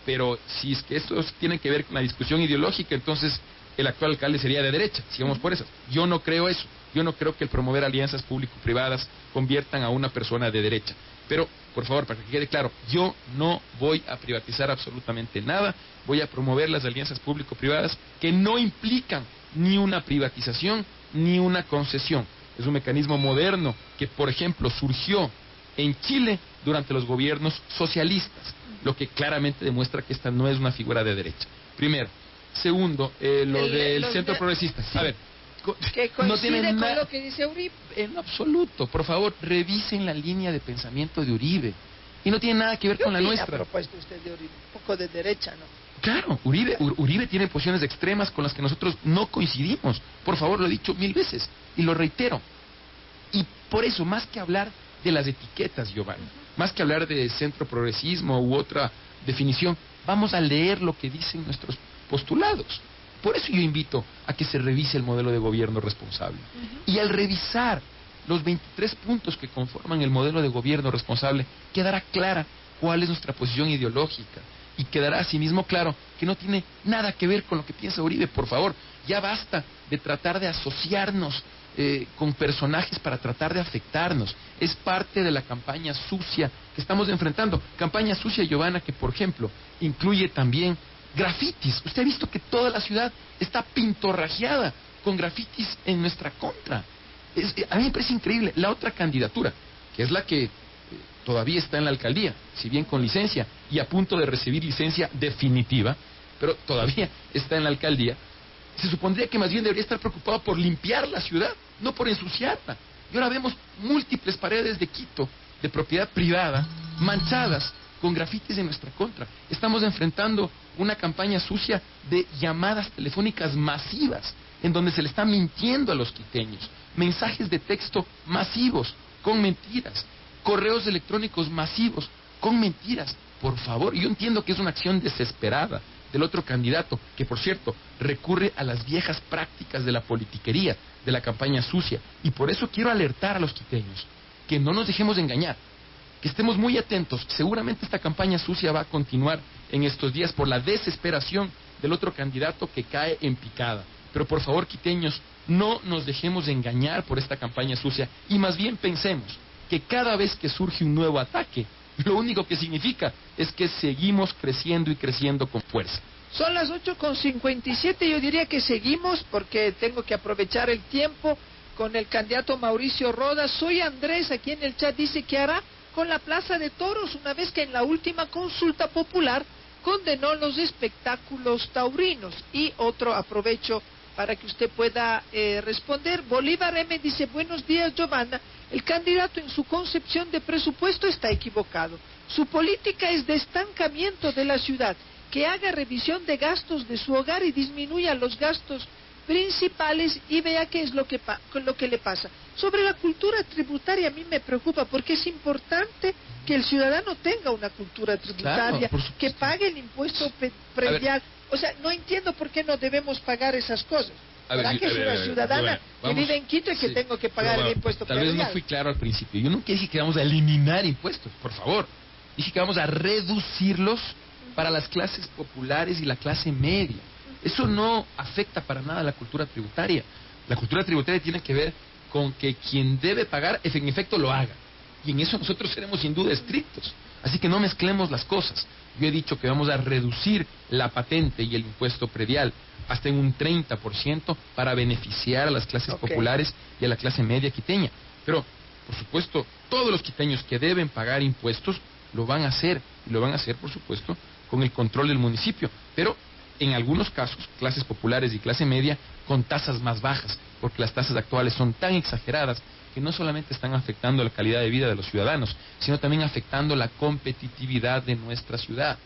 Pero si es que esto tiene que ver con la discusión ideológica, entonces el actual alcalde sería de derecha, sigamos por eso. Yo no creo eso. Yo no creo que el promover alianzas público-privadas conviertan a una persona de derecha. Pero, por favor, para que quede claro, yo no voy a privatizar absolutamente nada, voy a promover las alianzas público-privadas que no implican ni una privatización ni una concesión. Es un mecanismo moderno que, por ejemplo, surgió en Chile durante los gobiernos socialistas, lo que claramente demuestra que esta no es una figura de derecha. Primero. Segundo, eh, lo del centro progresista. A ver,
que no tiene con lo que dice Uribe.
En absoluto. Por favor, revisen la línea de pensamiento de Uribe. Y no tiene nada que ver con la nuestra.
propuesto usted de Uribe? Un poco de derecha, ¿no?
Claro, Uribe, Uribe tiene posiciones extremas con las que nosotros no coincidimos. Por favor, lo he dicho mil veces y lo reitero. Y por eso, más que hablar de las etiquetas, Giovanni, más que hablar de centro progresismo u otra definición, vamos a leer lo que dicen nuestros postulados. Por eso yo invito a que se revise el modelo de gobierno responsable. Y al revisar los 23 puntos que conforman el modelo de gobierno responsable, quedará clara cuál es nuestra posición ideológica y quedará asimismo claro que no tiene nada que ver con lo que piensa Uribe. Por favor, ya basta de tratar de asociarnos eh, con personajes para tratar de afectarnos. Es parte de la campaña sucia que estamos enfrentando. Campaña sucia, Giovanna, que por ejemplo incluye también grafitis. Usted ha visto que toda la ciudad está pintorrajeada con grafitis en nuestra contra. Eh, a mí me parece increíble. La otra candidatura, que es la que eh, todavía está en la alcaldía, si bien con licencia y a punto de recibir licencia definitiva, pero todavía está en la alcaldía, se supondría que más bien debería estar preocupado por limpiar la ciudad, no por ensuciarla. Y ahora vemos múltiples paredes de Quito, de propiedad privada, manchadas con grafitis en nuestra contra. Estamos enfrentando una campaña sucia de llamadas telefónicas masivas, en donde se le está mintiendo a los quiteños, mensajes de texto masivos, con mentiras, correos electrónicos masivos, con mentiras. Por favor, yo entiendo que es una acción desesperada, del otro candidato, que por cierto recurre a las viejas prácticas de la politiquería, de la campaña sucia. Y por eso quiero alertar a los quiteños, que no nos dejemos de engañar, que estemos muy atentos. Seguramente esta campaña sucia va a continuar en estos días por la desesperación del otro candidato que cae en picada. Pero por favor, quiteños, no nos dejemos de engañar por esta campaña sucia y más bien pensemos que cada vez que surge un nuevo ataque, lo único que significa es que seguimos creciendo y creciendo con fuerza.
Son las 8.57, yo diría que seguimos porque tengo que aprovechar el tiempo con el candidato Mauricio Rodas. Soy Andrés, aquí en el chat dice que hará con la Plaza de Toros, una vez que en la última consulta popular condenó los espectáculos taurinos. Y otro aprovecho para que usted pueda eh, responder. Bolívar M dice, buenos días Giovanna, el candidato en su concepción de presupuesto está equivocado. Su política es de estancamiento de la ciudad, que haga revisión de gastos de su hogar y disminuya los gastos principales y vea qué es lo que, lo que le pasa. Sobre la cultura tributaria a mí me preocupa porque es importante que el ciudadano tenga una cultura tributaria, que pague el impuesto predial. O sea, no entiendo por qué no debemos pagar esas cosas. ¿Verdad que es una ciudadana que vive en Quito y que tengo que pagar el impuesto
Tal vez no fui claro al principio. Yo nunca dije que vamos a eliminar impuestos, por favor. Dije que vamos a reducirlos para las clases populares y la clase media. Eso no afecta para nada a la cultura tributaria. La cultura tributaria tiene que ver con que quien debe pagar, en efecto, lo haga. Y en eso nosotros seremos sin duda estrictos. Así que no mezclemos las cosas. Yo he dicho que vamos a reducir la patente y el impuesto predial hasta en un 30% para beneficiar a las clases populares y a la clase media quiteña. Pero, por supuesto, todos los quiteños que deben pagar impuestos lo van a hacer. Y lo van a hacer, por supuesto, con el control del municipio. Pero en algunos casos, clases populares y clase media, con tasas más bajas, porque las tasas actuales son tan exageradas que no solamente están afectando la calidad de vida de los ciudadanos, sino también afectando la competitividad de nuestra ciudad.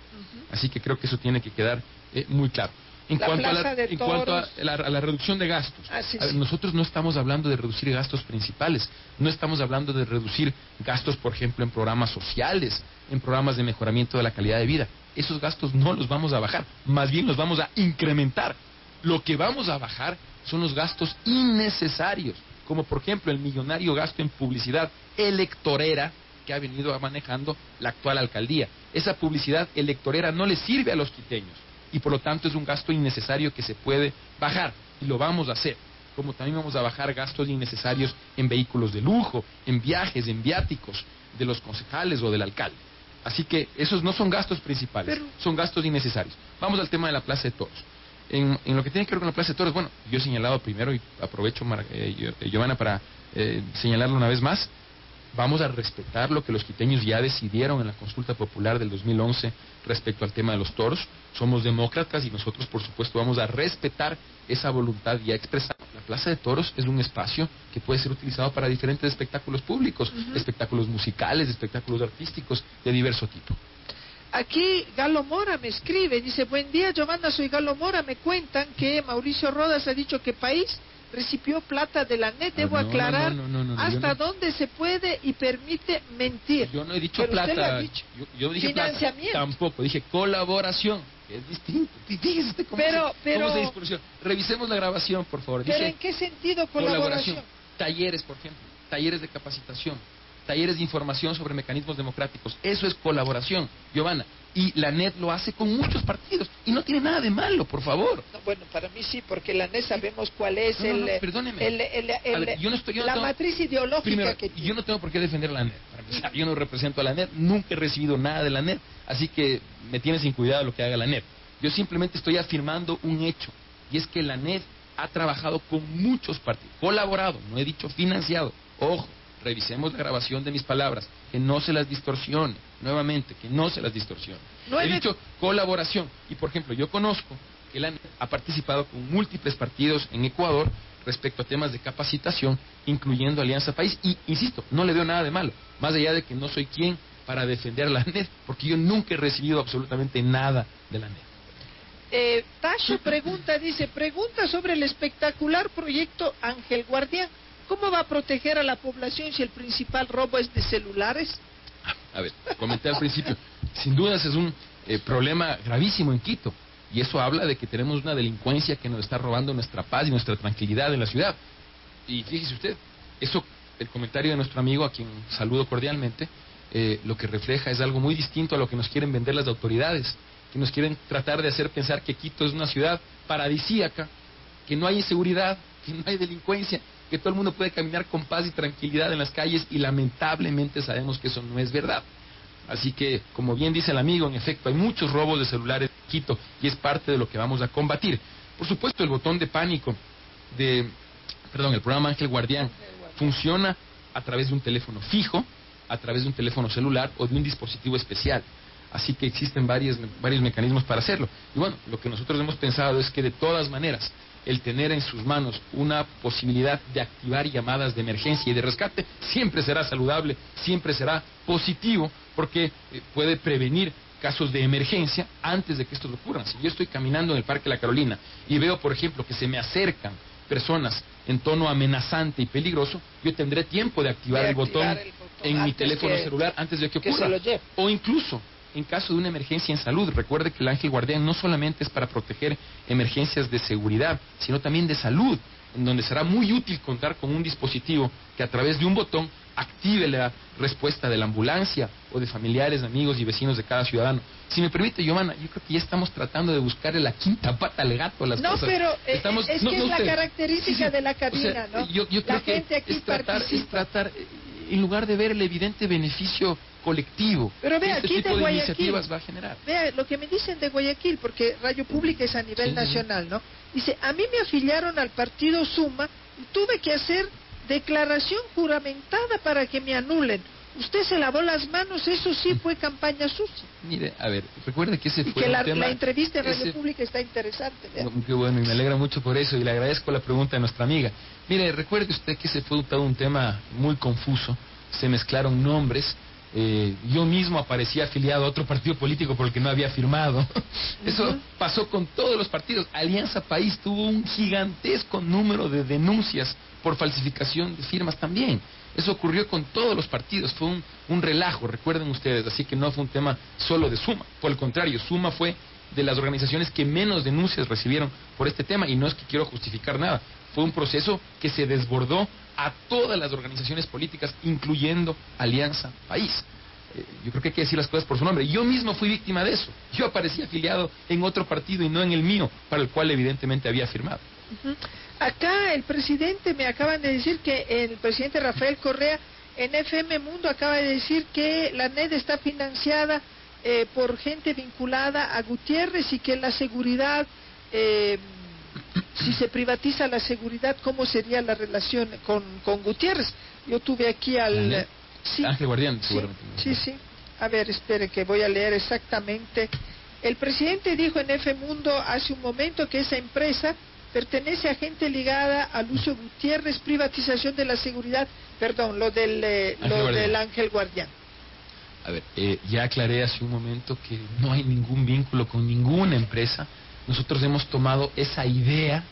Así que creo que eso tiene que quedar eh, muy claro. En cuanto, a la, en cuanto a, la, reducción de gastos,
ah,
nosotros no estamos hablando de reducir gastos principales, no estamos hablando de reducir gastos, por ejemplo, en programas sociales, en programas de mejoramiento de la calidad de vida. Esos gastos no los vamos a bajar, más bien los vamos a incrementar. Lo que vamos a bajar son los gastos innecesarios, como por ejemplo el millonario gasto en publicidad electorera que ha venido manejando la actual alcaldía. Esa publicidad electorera no le sirve a los quiteños y por lo tanto es un gasto innecesario que se puede bajar y lo vamos a hacer. Como también vamos a bajar gastos innecesarios en vehículos de lujo, en viajes, en viáticos de los concejales o del alcalde. Así que esos no son gastos principales, son gastos innecesarios. Vamos al tema de la Plaza de Toros. En, lo que tiene que ver con la Plaza de Toros, bueno, yo he señalado primero y aprovecho, eh, Giovanna, para eh, señalarlo una vez más, vamos a respetar lo que los quiteños ya decidieron en la consulta popular del 2011 respecto al tema de los toros. Somos demócratas y nosotros, por supuesto, vamos a respetar esa voluntad ya expresada. La Plaza de Toros es un espacio que puede ser utilizado para diferentes espectáculos públicos, espectáculos musicales, espectáculos artísticos de diverso tipo.
Aquí Galo Mora me escribe, dice, buen día Giovanna, soy Galo Mora, me cuentan que Mauricio Rodas ha dicho que país recibió plata de la NET, debo
Ah, no,
aclarar
no, no, no, no, yo
hasta dónde se puede y permite mentir.
Yo no he dicho
Pero
plata.
ha dicho.
Yo, yo dije plata.
Financiamiento.
Tampoco. Dije colaboración. que Es distinto. Fíjese cómo,
Pero-
se,
pero-
cómo se distorsiona. Revisemos la grabación, por favor.
Pero
Dije
¿en qué sentido
colaboración.
colaboración?
Talleres, por ejemplo. Talleres de capacitación. Talleres de información sobre mecanismos democráticos. Eso es colaboración, Giovanna. Y la NET lo hace con muchos partidos. Y no tiene nada de malo, por favor.
No, bueno, para mí sí, porque la NET sabemos cuál es
No,
el,
no, perdóneme.
el- el-
A
el-
ver, yo no estoy- yo no
la
tengo-
matriz ideológica
Primero,
que
y yo no tengo por qué defender la NET. Yo no represento a la NET, nunca he recibido nada de la NET, así que me tiene sin cuidado lo que haga la NET. Yo simplemente estoy afirmando un hecho, y es que la NET ha trabajado con muchos partidos, colaborado, no he dicho financiado. Ojo, revisemos la grabación de mis palabras, que no se las distorsione, nuevamente, que no se las distorsione.
No
he
de-
dicho colaboración, y por ejemplo, yo conozco que la NET ha participado con múltiples partidos en Ecuador respecto a temas de capacitación, incluyendo Alianza País. Y, insisto, no le veo nada de malo, más allá de que no soy quien para defender la NET, porque yo nunca he recibido absolutamente nada de la NET.
Eh, Tacho pregunta, dice, pregunta sobre el espectacular proyecto Ángel Guardián. ¿Cómo va a proteger a la población si el principal robo es de celulares?
A ver, comenté al principio, sin dudas es un eh, problema gravísimo en Quito. Y eso habla de que tenemos una delincuencia que nos está robando nuestra paz y nuestra tranquilidad en la ciudad. Y fíjese usted, eso, el comentario de nuestro amigo, a quien saludo cordialmente, eh, lo que refleja es algo muy distinto a lo que nos quieren vender las autoridades, que nos quieren tratar de hacer pensar que Quito es una ciudad paradisíaca, que no hay inseguridad, que no hay delincuencia, que todo el mundo puede caminar con paz y tranquilidad en las calles y lamentablemente sabemos que eso no es verdad. Así que, como bien dice el amigo, en efecto, hay muchos robos de celulares en Quito y es parte de lo que vamos a combatir. Por supuesto, el botón de pánico de, perdón, el programa Ángel Guardián funciona a través de un teléfono fijo, a través de un teléfono celular o de un dispositivo especial. Así que existen varios, varios mecanismos para hacerlo. Y bueno, lo que nosotros hemos pensado es que de todas maneras, el tener en sus manos una posibilidad de activar llamadas de emergencia y de rescate siempre será saludable, siempre será positivo, porque eh, puede prevenir casos de emergencia antes de que estos ocurran. Si yo estoy caminando en el Parque La Carolina y veo, por ejemplo, que se me acercan personas en tono amenazante y peligroso, yo tendré tiempo de activar,
De
el, botón
activar el botón
en mi teléfono
que-
celular antes de que ocurra. O incluso en caso de una emergencia en salud. Recuerde que el ángel guardián no solamente es para proteger emergencias de seguridad, sino también de salud, en donde será muy útil contar con un dispositivo que a través de un botón active la respuesta de la ambulancia o de familiares, amigos y vecinos de cada ciudadano. Si me permite, Giovanna, yo creo que ya estamos tratando de buscarle la quinta pata al gato a las
No,
cosas.
pero eh,
Estamos-
es
no,
que
no
es la
usted.
característica
Sí, sí.
de la
O sea,
cabina, ¿no?
Yo, yo creo
la gente
que
aquí
es tratar, es tratar, eh, en lugar de ver el evidente beneficio colectivo
Pero vea,
este
aquí
tipo de
Guayaquil.
iniciativas va a generar.
Vea lo que me dicen de Guayaquil, porque Radio Pública es a nivel
Sí,
nacional, ¿no? Dice, a mí me afiliaron al partido Suma y tuve que hacer declaración juramentada para que me anulen. Usted se lavó las manos, eso sí fue campaña sucia.
Mire, a ver, recuerde que ese
Y
fue
que la,
tema...
la entrevista en Radio
ese-
Pública está interesante. vea.
No, Qué bueno, y me alegra mucho por eso, y le agradezco la pregunta de nuestra amiga. Mire, recuerde usted que ese fue todo un tema muy confuso, se mezclaron nombres, eh, yo mismo aparecía afiliado a otro partido político por el que no había firmado. Eso pasó con todos los partidos. Alianza País tuvo un gigantesco número de denuncias por falsificación de firmas también. Eso ocurrió con todos los partidos, fue un, un relajo, recuerden ustedes, así que no fue un tema solo de Suma. Por el contrario, Suma fue de las organizaciones que menos denuncias recibieron por este tema y no es que quiero justificar nada, fue un proceso que se desbordó a todas las organizaciones políticas, incluyendo Alianza País. Eh, yo creo que hay que decir las cosas por su nombre. Yo mismo fui víctima de eso. Yo aparecí afiliado en otro partido y no en el mío, para el cual evidentemente había firmado.
Acá el presidente me acaban de decir que el presidente Rafael Correa en FM Mundo acaba de decir que la NED está financiada eh, por gente vinculada a Gutiérrez y que la seguridad, eh, si se privatiza la seguridad, ¿cómo sería la relación con, con Gutiérrez? Yo tuve aquí
¿La
al... Sí,
Ángel Guardián,
sí, sí, sí. A ver, espere que voy a leer exactamente. El presidente dijo en F Mundo hace un momento que esa empresa pertenece a gente ligada al uso Gutiérrez, privatización de la seguridad, perdón, lo del, eh,
Ángel
lo
Guardián.
del Ángel Guardián.
A ver, eh, ya aclaré hace un momento que no hay ningún vínculo con ninguna empresa. Nosotros hemos tomado esa idea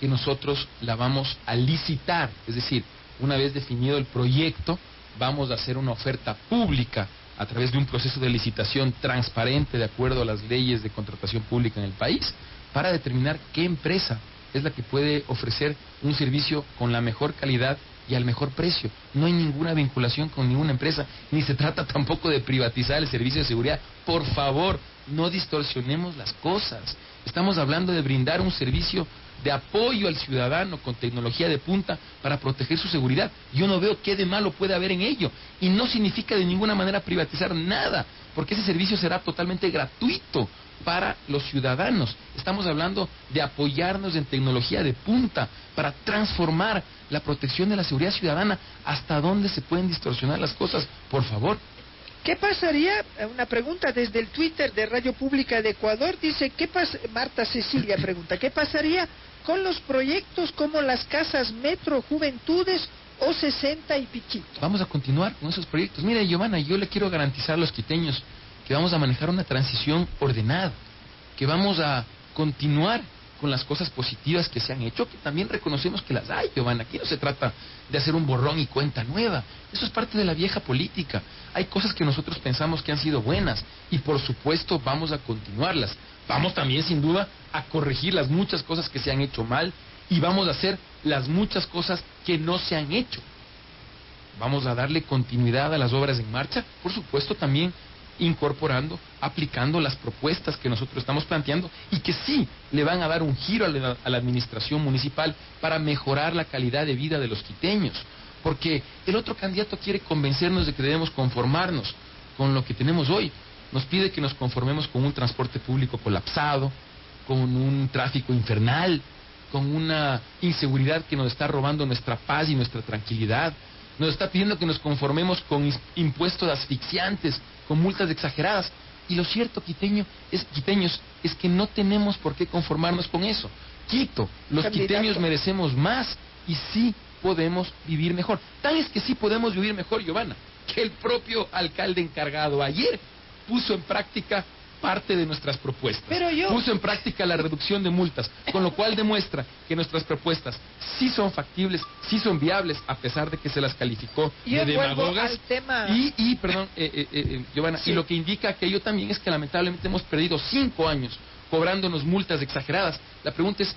que nosotros la vamos a licitar, es decir, una vez definido el proyecto, vamos a hacer una oferta pública a través de un proceso de licitación transparente de acuerdo a las leyes de contratación pública en el país para determinar qué empresa es la que puede ofrecer un servicio con la mejor calidad y al mejor precio. No hay ninguna vinculación con ninguna empresa, ni se trata tampoco de privatizar el servicio de seguridad. Por favor, no distorsionemos las cosas. Estamos hablando de brindar un servicio de apoyo al ciudadano con tecnología de punta para proteger su seguridad. Yo no veo qué de malo puede haber en ello. Y no significa de ninguna manera privatizar nada, porque ese servicio será totalmente gratuito para los ciudadanos. Estamos hablando de apoyarnos en tecnología de punta para transformar la protección de la seguridad ciudadana. ¿Hasta dónde se pueden distorsionar las cosas? Por favor.
¿Qué pasaría? Una pregunta desde el Twitter de Radio Pública de Ecuador. Dice, ¿qué pasa? Marta Cecilia pregunta, ¿qué pasaría con los proyectos como las casas Metro Juventudes o 60 y piquito?
Vamos a continuar con esos proyectos. Mire, Giovanna, yo le quiero garantizar a los quiteños que vamos a manejar una transición ordenada, que vamos a continuar con las cosas positivas que se han hecho, que también reconocemos que las hay, Giovanna. Aquí no se trata de hacer un borrón y cuenta nueva. Eso es parte de la vieja política. Hay cosas que nosotros pensamos que han sido buenas y por supuesto vamos a continuarlas. Vamos también sin duda a corregir las muchas cosas que se han hecho mal y vamos a hacer las muchas cosas que no se han hecho. Vamos a darle continuidad a las obras en marcha, por supuesto también incorporando, aplicando las propuestas que nosotros estamos planteando y que sí le van a dar un giro a la, administración municipal para mejorar la calidad de vida de los quiteños. Porque el otro candidato quiere convencernos de que debemos conformarnos con lo que tenemos hoy. Nos pide que nos conformemos con un transporte público colapsado, con un tráfico infernal, con una inseguridad que nos está robando nuestra paz y nuestra tranquilidad. Nos está pidiendo que nos conformemos con impuestos asfixiantes, con multas exageradas. Y lo cierto, quiteño, es, quiteños, es que no tenemos por qué conformarnos con eso. Quito, los
Candidato.
quiteños merecemos más y sí podemos vivir mejor. Tal es que sí podemos vivir mejor, Giovanna, que el propio alcalde encargado ayer puso en práctica parte de nuestras propuestas.
Pero yo-
Puso en práctica la reducción de multas, con lo cual demuestra que nuestras propuestas sí son factibles, sí son viables, a pesar de que se las calificó
Yo
de demagogas.
al tema-
Y, y, perdón, eh, eh, eh, Giovanna,
Sí.
y lo que indica aquello también es que lamentablemente hemos perdido cinco años cobrándonos multas exageradas. La pregunta es,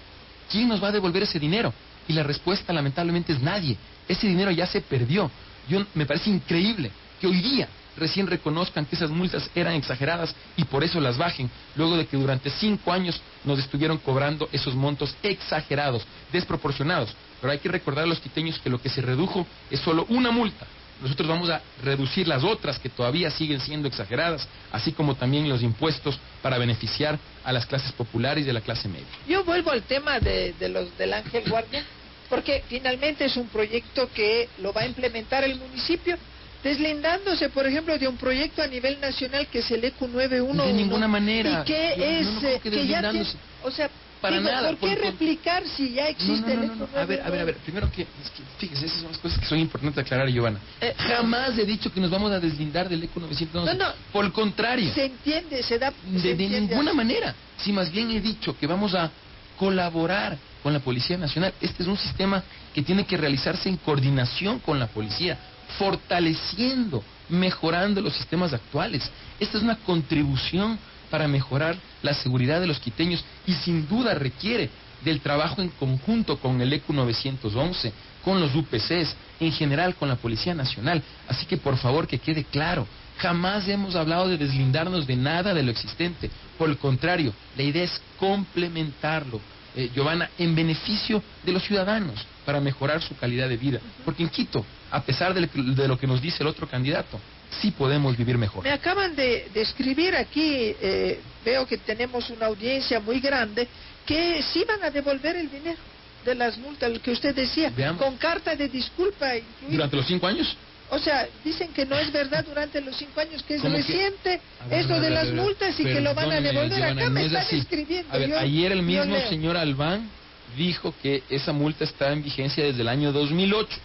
¿quién nos va a devolver ese dinero? Y la respuesta lamentablemente es nadie. Ese dinero ya se perdió. Yo, me parece increíble que hoy día recién reconozcan que esas multas eran exageradas y por eso las bajen, luego de que durante cinco años nos estuvieron cobrando esos montos exagerados, desproporcionados. Pero hay que recordar a los quiteños que lo que se redujo es solo una multa. Nosotros vamos a reducir las otras que todavía siguen siendo exageradas, así como también los impuestos para beneficiar a las clases populares y de la clase media.
Yo vuelvo al tema de, de los del Ángel Guardia, porque finalmente es un proyecto que lo va a implementar el municipio, deslindándose, por ejemplo, de un proyecto a nivel nacional que es el ECU 911.
De ninguna manera.
Y que
Yo-
es,
no, no, ¿cómo
eh,
que
que ya tiene, o sea,
Para
digo,
nada,
¿por qué
por- por-
replicar si ya existe
no,
el
no,
ECU
no, A ver, a ver, a ver. Primero que, es que, fíjese, esas son las cosas que son importantes aclarar, Giovanna.
Eh,
Jamás he dicho que nos vamos a deslindar del ECO 911.
No, no.
Por el contrario.
Se entiende, se da... se
De, de
entiende
ninguna
así.
manera. Si más bien he dicho que vamos a colaborar con la Policía Nacional. Este es un sistema que tiene que realizarse en coordinación con la policía, fortaleciendo, mejorando los sistemas actuales. Esta es una contribución para mejorar la seguridad de los quiteños y sin duda requiere del trabajo en conjunto con el ECU 911, con los UPCs, en general con la Policía Nacional. Así que por favor que quede claro, jamás hemos hablado de deslindarnos de nada de lo existente. Por el contrario, la idea es complementarlo, eh, Giovanna, en beneficio de los ciudadanos para mejorar su calidad de vida. Porque en Quito, a pesar de lo que- que nos dice el otro candidato, sí podemos vivir mejor.
Me acaban de, de escribir aquí, eh, veo que tenemos una audiencia muy grande, que sí van a devolver el dinero de las multas, lo que usted decía,
Veamos.
con carta de disculpa incluida.
Durante los cinco años,
O sea, dicen que no es verdad durante los cinco años, que es
¿Cómo que?
reciente esto
a
de las
ver,
multas y que lo van a devolver.
Giovanna,
Acá me
no
están escribiendo.
A ver,
yo-
ayer el mismo señor Albán dijo que esa multa está en vigencia desde el año 2008.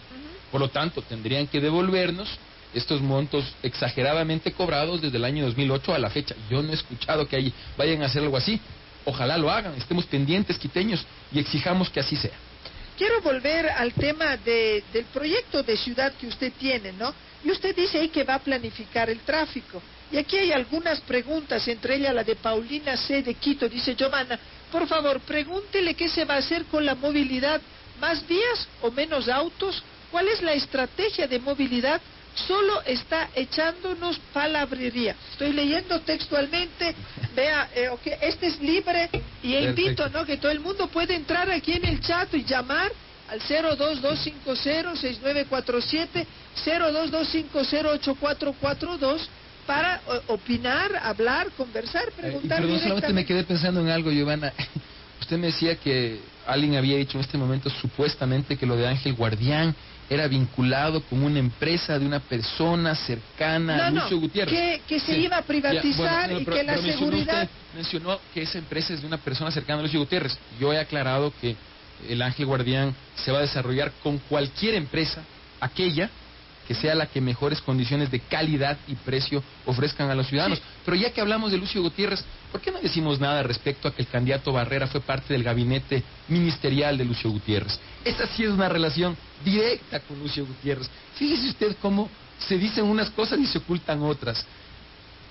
Por lo tanto, tendrían que devolvernos estos montos exageradamente cobrados desde el año 2008 a la fecha. Yo no he escuchado que ahí vayan a hacer algo así. Ojalá lo hagan, estemos pendientes, quiteños, y exijamos que así sea.
Quiero volver al tema de, del proyecto de ciudad que usted tiene, ¿no? Y usted dice ahí que va a planificar el tráfico. Y aquí hay algunas preguntas, entre ellas la de Paulina C. de Quito. Dice, Giovanna, por favor, pregúntele qué se va a hacer con la movilidad. ¿Más vías o menos autos? ¿Cuál es la estrategia de movilidad? Solo está echándonos palabrería. Estoy leyendo textualmente. Vea, eh, okay, este es libre y
Perfecto.
invito, ¿no? Que todo el mundo puede entrar aquí en el chat y llamar al 02250-6947, 02250-8442 para eh, opinar, hablar, conversar,
Eh,
preguntar
perdón, solamente me quedé pensando en algo, Giovanna. Usted me decía que alguien había dicho en este momento supuestamente que lo de Ángel Guardián era vinculado con una empresa de una persona cercana a
No, no,
Lucio Gutiérrez.
que- que se iba a
Ya,
privatizar y que la seguridad-
usted- mencionó que esa empresa es de una persona cercana a Lucio Gutiérrez. Yo he aclarado que el Ángel Guardián se va a desarrollar con cualquier empresa, aquella que sea la que mejores condiciones de calidad y precio ofrezcan a los ciudadanos. Pero ya que hablamos de Lucio Gutiérrez, ¿por qué no decimos nada respecto a que el candidato Barrera fue parte del gabinete ministerial de Lucio Gutiérrez? Esa sí es una relación directa con Lucio Gutiérrez. Fíjese usted cómo se dicen unas cosas y se ocultan otras.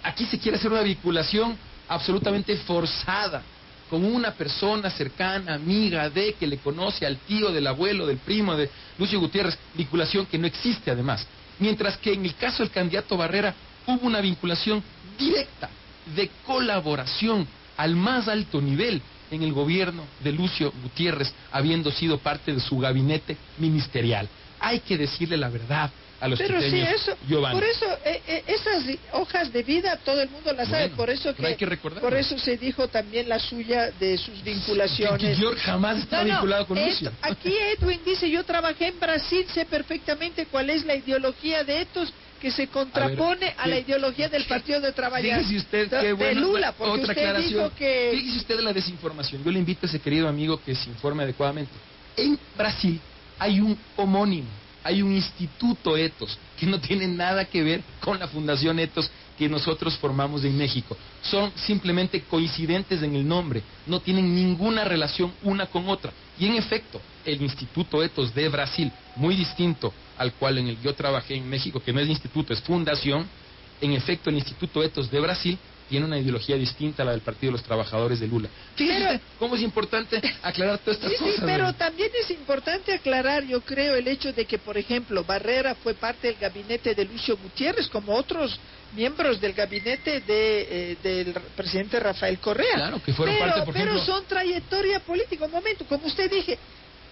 Aquí se quiere hacer una vinculación absolutamente forzada con una persona cercana, amiga de, que le conoce al tío, del abuelo, del primo de Lucio Gutiérrez, vinculación que no existe además. Mientras que en el caso del candidato Barrera hubo una vinculación directa de colaboración al más alto nivel en el gobierno de Lucio Gutiérrez, habiendo sido parte de su gabinete ministerial. Hay que decirle la verdad a los
Pero sí, eso,
Giovanni.
por eso, eh, eh, esas hojas de vida todo el mundo las sabe,
Bueno,
por eso que,
hay que
por eso se dijo también la suya de sus vinculaciones.
Que George jamás
No, no,
vinculado con Lucio.
Aquí Edwin dice, yo trabajé en Brasil, sé perfectamente cuál es la ideología de estos que se contrapone a,
¿qué-
la ideología del Partido de Trabajadores.
Fíjese usted
de,
qué
de
bueno,
Lula, porque
otra
usted
aclaración.
dijo que...
Fíjese usted la desinformación. Yo le invito a ese querido amigo que se informe adecuadamente. En Brasil hay un homónimo, hay un instituto Etos que no tiene nada que ver con la Fundación Etos que nosotros formamos en México. Son simplemente coincidentes en el nombre, no tienen ninguna relación una con otra. Y en efecto, el Instituto Etos de Brasil, muy distinto al cual en el yo trabajé en México, que no es instituto, es fundación, en efecto, el Instituto Etos de Brasil tiene una ideología distinta a la del Partido de los Trabajadores de Lula. Fíjese
Pero-
cómo es importante aclarar todas estas
Sí, sí,
cosas.
pero
¿verdad?
también es importante aclarar, yo creo, el hecho de que, por ejemplo, Barrera fue parte del gabinete de Lucio Gutiérrez, como otros miembros del gabinete de, eh, del presidente Rafael Correa.
Claro, que fueron
pero,
parte, por
pero
ejemplo-
son trayectoria política. Un momento, como usted dije,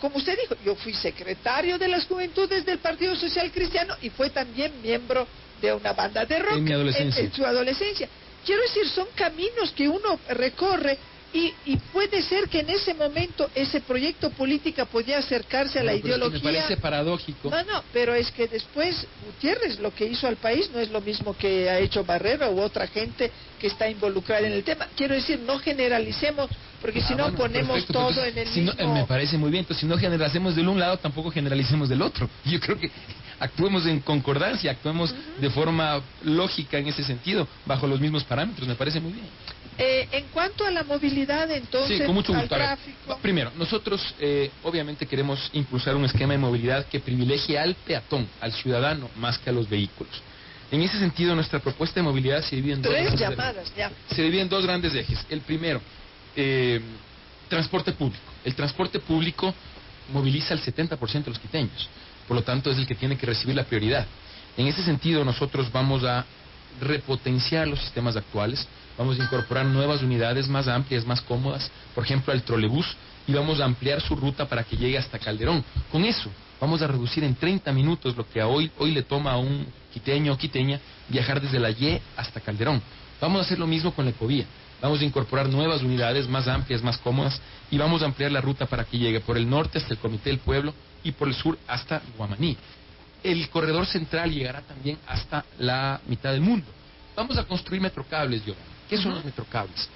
como usted dijo, yo fui secretario de las juventudes del Partido Social Cristiano y fue también miembro de una banda de rock
En mi adolescencia.
en su adolescencia. Quiero decir, son caminos que uno recorre y, y puede ser que en ese momento ese proyecto política podía acercarse a la
es que
ideología.
Me parece paradójico.
No, no, pero es que después Gutiérrez lo que hizo al país no es lo mismo que ha hecho Barrera u otra gente que está involucrada en el tema. Quiero decir, no generalicemos, porque si
Ah,
no
bueno,
ponemos
perfecto,
todo
entonces,
en el
si no-
mismo...
eh, me parece muy bien. Entonces, si no generalicemos del un lado, tampoco generalicemos del otro. Yo creo que actuemos en concordancia, actuemos de forma lógica en ese sentido, bajo los mismos parámetros. Me parece muy bien.
Eh, en cuanto a la movilidad, entonces,
Sí, con mucho gusto.
Tráfico...
primero, nosotros eh, obviamente queremos impulsar un esquema de movilidad que privilegie al peatón, al ciudadano, más que a los vehículos. En ese sentido, nuestra propuesta de movilidad se divide en dos
Tres
grandes
llamadas, ya.
se divide en dos grandes ejes. El primero, eh, transporte público. El transporte público moviliza al 70% de los quiteños, por lo tanto es el que tiene que recibir la prioridad. En ese sentido, nosotros vamos a repotenciar los sistemas actuales, vamos a incorporar nuevas unidades más amplias, más cómodas, por ejemplo, al trolebús, y vamos a ampliar su ruta para que llegue hasta Calderón. Con eso, vamos a reducir en 30 minutos lo que a hoy, hoy le toma a un quiteño o quiteña viajar desde la Y hasta Calderón. Vamos a hacer lo mismo con la ecovía. Vamos a incorporar nuevas unidades más amplias, más cómodas y vamos a ampliar la ruta para que llegue por el norte hasta el Comité del Pueblo y por el sur hasta Guamaní. El corredor central llegará también hasta la mitad del mundo. Vamos a construir metrocables, Giovanni. ¿Qué son los metrocables?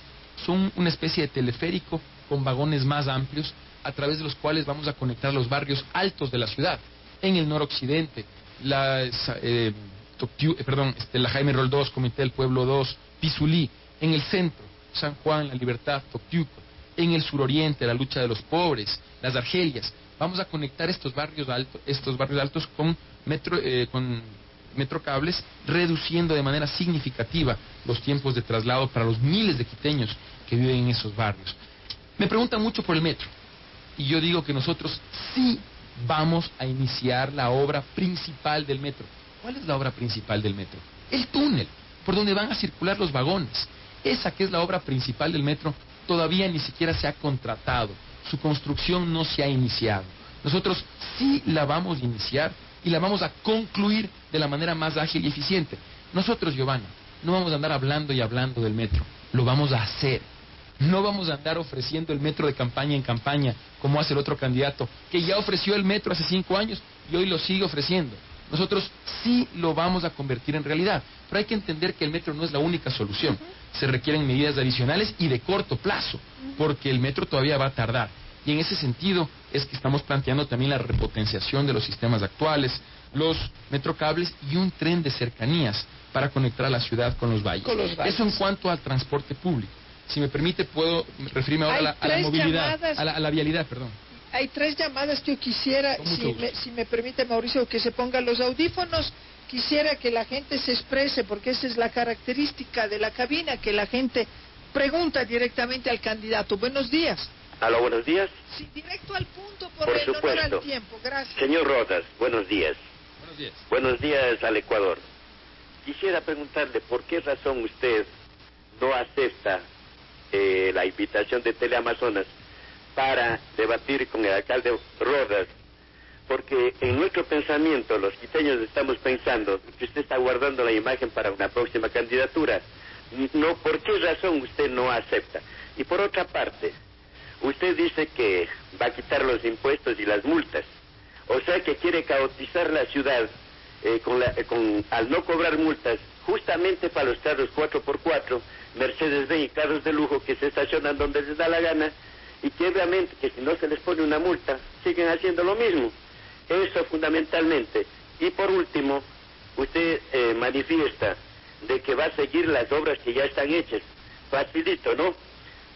Son una especie de teleférico con vagones más amplios a través de los cuales vamos a conectar los barrios altos de la ciudad. En el noroccidente, la, eh, Toctiu- eh, perdón, este, la Jaime Roll 2, Comité del Pueblo 2, Pizulí, en el centro, San Juan, La Libertad, Toctiuco. En el suroriente, la lucha de los pobres, las Argelias. Vamos a conectar estos barrios altos, estos barrios altos con metro, eh, con metrocables, reduciendo de manera significativa los tiempos de traslado para los miles de quiteños que viven en esos barrios. Me preguntan mucho por el metro y yo digo que nosotros sí vamos a iniciar la obra principal del metro. ¿Cuál es la obra principal del metro? El túnel, por donde van a circular los vagones. Esa que es la obra principal del metro todavía ni siquiera se ha contratado. Su construcción no se ha iniciado. Nosotros sí la vamos a iniciar y la vamos a concluir de la manera más ágil y eficiente. Nosotros, Giovanna, no vamos a andar hablando y hablando del metro, lo vamos a hacer. No vamos a andar ofreciendo el metro de campaña en campaña, como hace el otro candidato, que ya ofreció el metro hace cinco años y hoy lo sigue ofreciendo. Nosotros sí lo vamos a convertir en realidad, pero hay que entender que el metro no es la única solución. Se requieren medidas adicionales y de corto plazo, porque el metro todavía va a tardar. Y en ese sentido es que estamos planteando también la repotenciación de los sistemas actuales, los metrocables y un tren de cercanías para conectar a la ciudad con los valles. Eso en cuanto al transporte público. Si me permite, puedo referirme ahora a la, movilidad, a la, vialidad, perdón.
Hay tres llamadas que yo quisiera, si me, si me permite, Mauricio, que se pongan los audífonos. Quisiera que la gente se exprese, porque esa es la característica de la cabina, que la gente pregunta directamente al candidato. Buenos días.
Aló, buenos días.
Sí, directo al punto por, el honor al tiempo. Gracias.
Señor Rodas, buenos días.
Buenos días.
Buenos días al Ecuador. Quisiera preguntarle por qué razón usted no acepta eh, la invitación de Teleamazonas para debatir con el alcalde Rodas, porque en nuestro pensamiento, los quiteños estamos pensando que usted está guardando la imagen para una próxima candidatura. No, ¿Por qué razón usted no acepta? Y por otra parte, Usted dice que va a quitar los impuestos y las multas. O sea que quiere caotizar la ciudad eh, con la, con, al no cobrar multas, justamente para los carros 4x4, Mercedes-Benz y carros de lujo que se estacionan donde les da la gana y que obviamente que si no se les pone una multa, siguen haciendo lo mismo. Eso fundamentalmente. Y por último, usted eh, manifiesta de que va a seguir las obras que ya están hechas. Facilito, ¿no?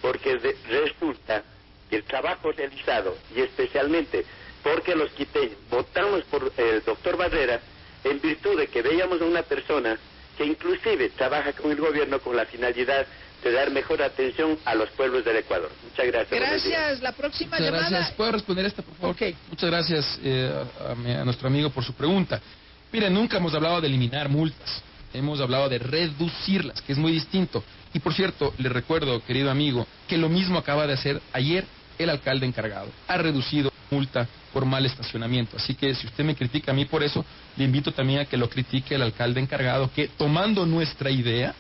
porque resulta que el trabajo realizado, y especialmente porque los quiteños votamos por el doctor Barrera, en virtud de que veíamos a una persona que inclusive trabaja con el gobierno con la finalidad de dar mejor atención a los pueblos del Ecuador. Muchas gracias.
Gracias. La próxima
Muchas
llamada.
Gracias. ¿Puedo responder esta, por favor? Muchas gracias eh, a, a, nuestro amigo por su pregunta. Mire, nunca hemos hablado de eliminar multas. Hemos hablado de reducirlas, que es muy distinto. Y por cierto, le recuerdo, querido amigo, que lo mismo acaba de hacer ayer el alcalde encargado. Ha reducido multa por mal estacionamiento. Así que si usted me critica a mí por eso, le invito también a que lo critique el alcalde encargado, que tomando nuestra idea,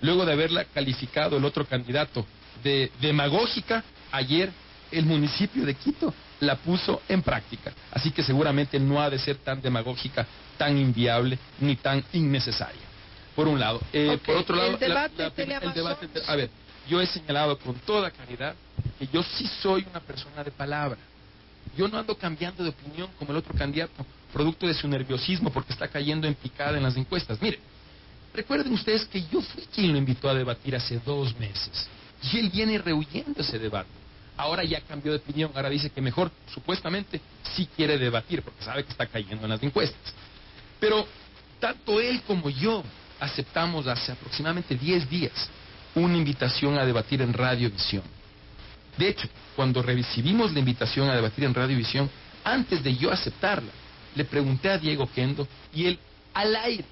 luego de haberla calificado el otro candidato de demagógica, ayer el municipio de Quito la puso en práctica. Así que seguramente no ha de ser tan demagógica, tan inviable ni tan innecesaria por un lado.
Eh,
Por otro lado,
el debate,
la, la, el debate a ver, yo he señalado con toda claridad que yo sí soy una persona de palabra. Yo no ando cambiando de opinión como el otro candidato, producto de su nerviosismo porque está cayendo en picada en las encuestas. Mire, recuerden ustedes que yo fui quien lo invitó a debatir hace dos meses y él viene rehuyendo ese debate. Ahora ya cambió de opinión, ahora dice que mejor, supuestamente, sí quiere debatir porque sabe que está cayendo en las encuestas. Pero tanto él como yo aceptamos hace aproximadamente 10 días una invitación a debatir en Radiovisión. De hecho, cuando recibimos la invitación a debatir en Radiovisión, antes de yo aceptarla, le pregunté a Diego Kendo y él al aire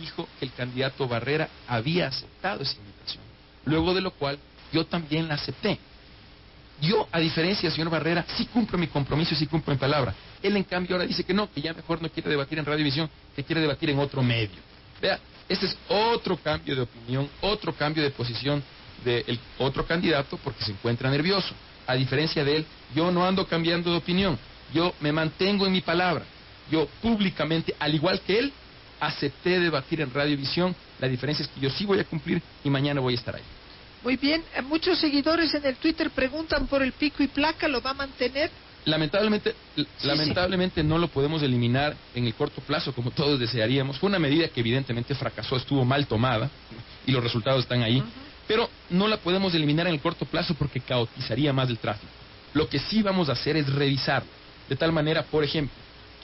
dijo que el candidato Barrera había aceptado esa invitación. Luego de lo cual yo también la acepté. Yo, a diferencia del señor Barrera, sí cumplo mi compromiso y sí cumplo mi palabra. Él, en cambio, ahora dice que no, que ya mejor no quiere debatir en Radiovisión, que quiere debatir en otro medio. Vea, este es otro cambio de opinión, otro cambio de posición del otro candidato porque se encuentra nervioso. A diferencia de él, yo no ando cambiando de opinión, yo me mantengo en mi palabra. Yo públicamente, al igual que él, acepté debatir en Radiovisión. La diferencia es que yo sí voy a cumplir y mañana voy a estar ahí.
Muy bien, muchos seguidores en el Twitter preguntan por el pico y placa, ¿lo va a mantener?
Lamentablemente, sí, lamentablemente sí. no lo podemos eliminar en el corto plazo como todos desearíamos. Fue una medida que evidentemente fracasó, estuvo mal tomada y los resultados están ahí. Uh -huh. pero no la podemos eliminar en el corto plazo porque caotizaría más el tráfico. Lo que sí vamos a hacer es revisarlo, de tal manera, por ejemplo,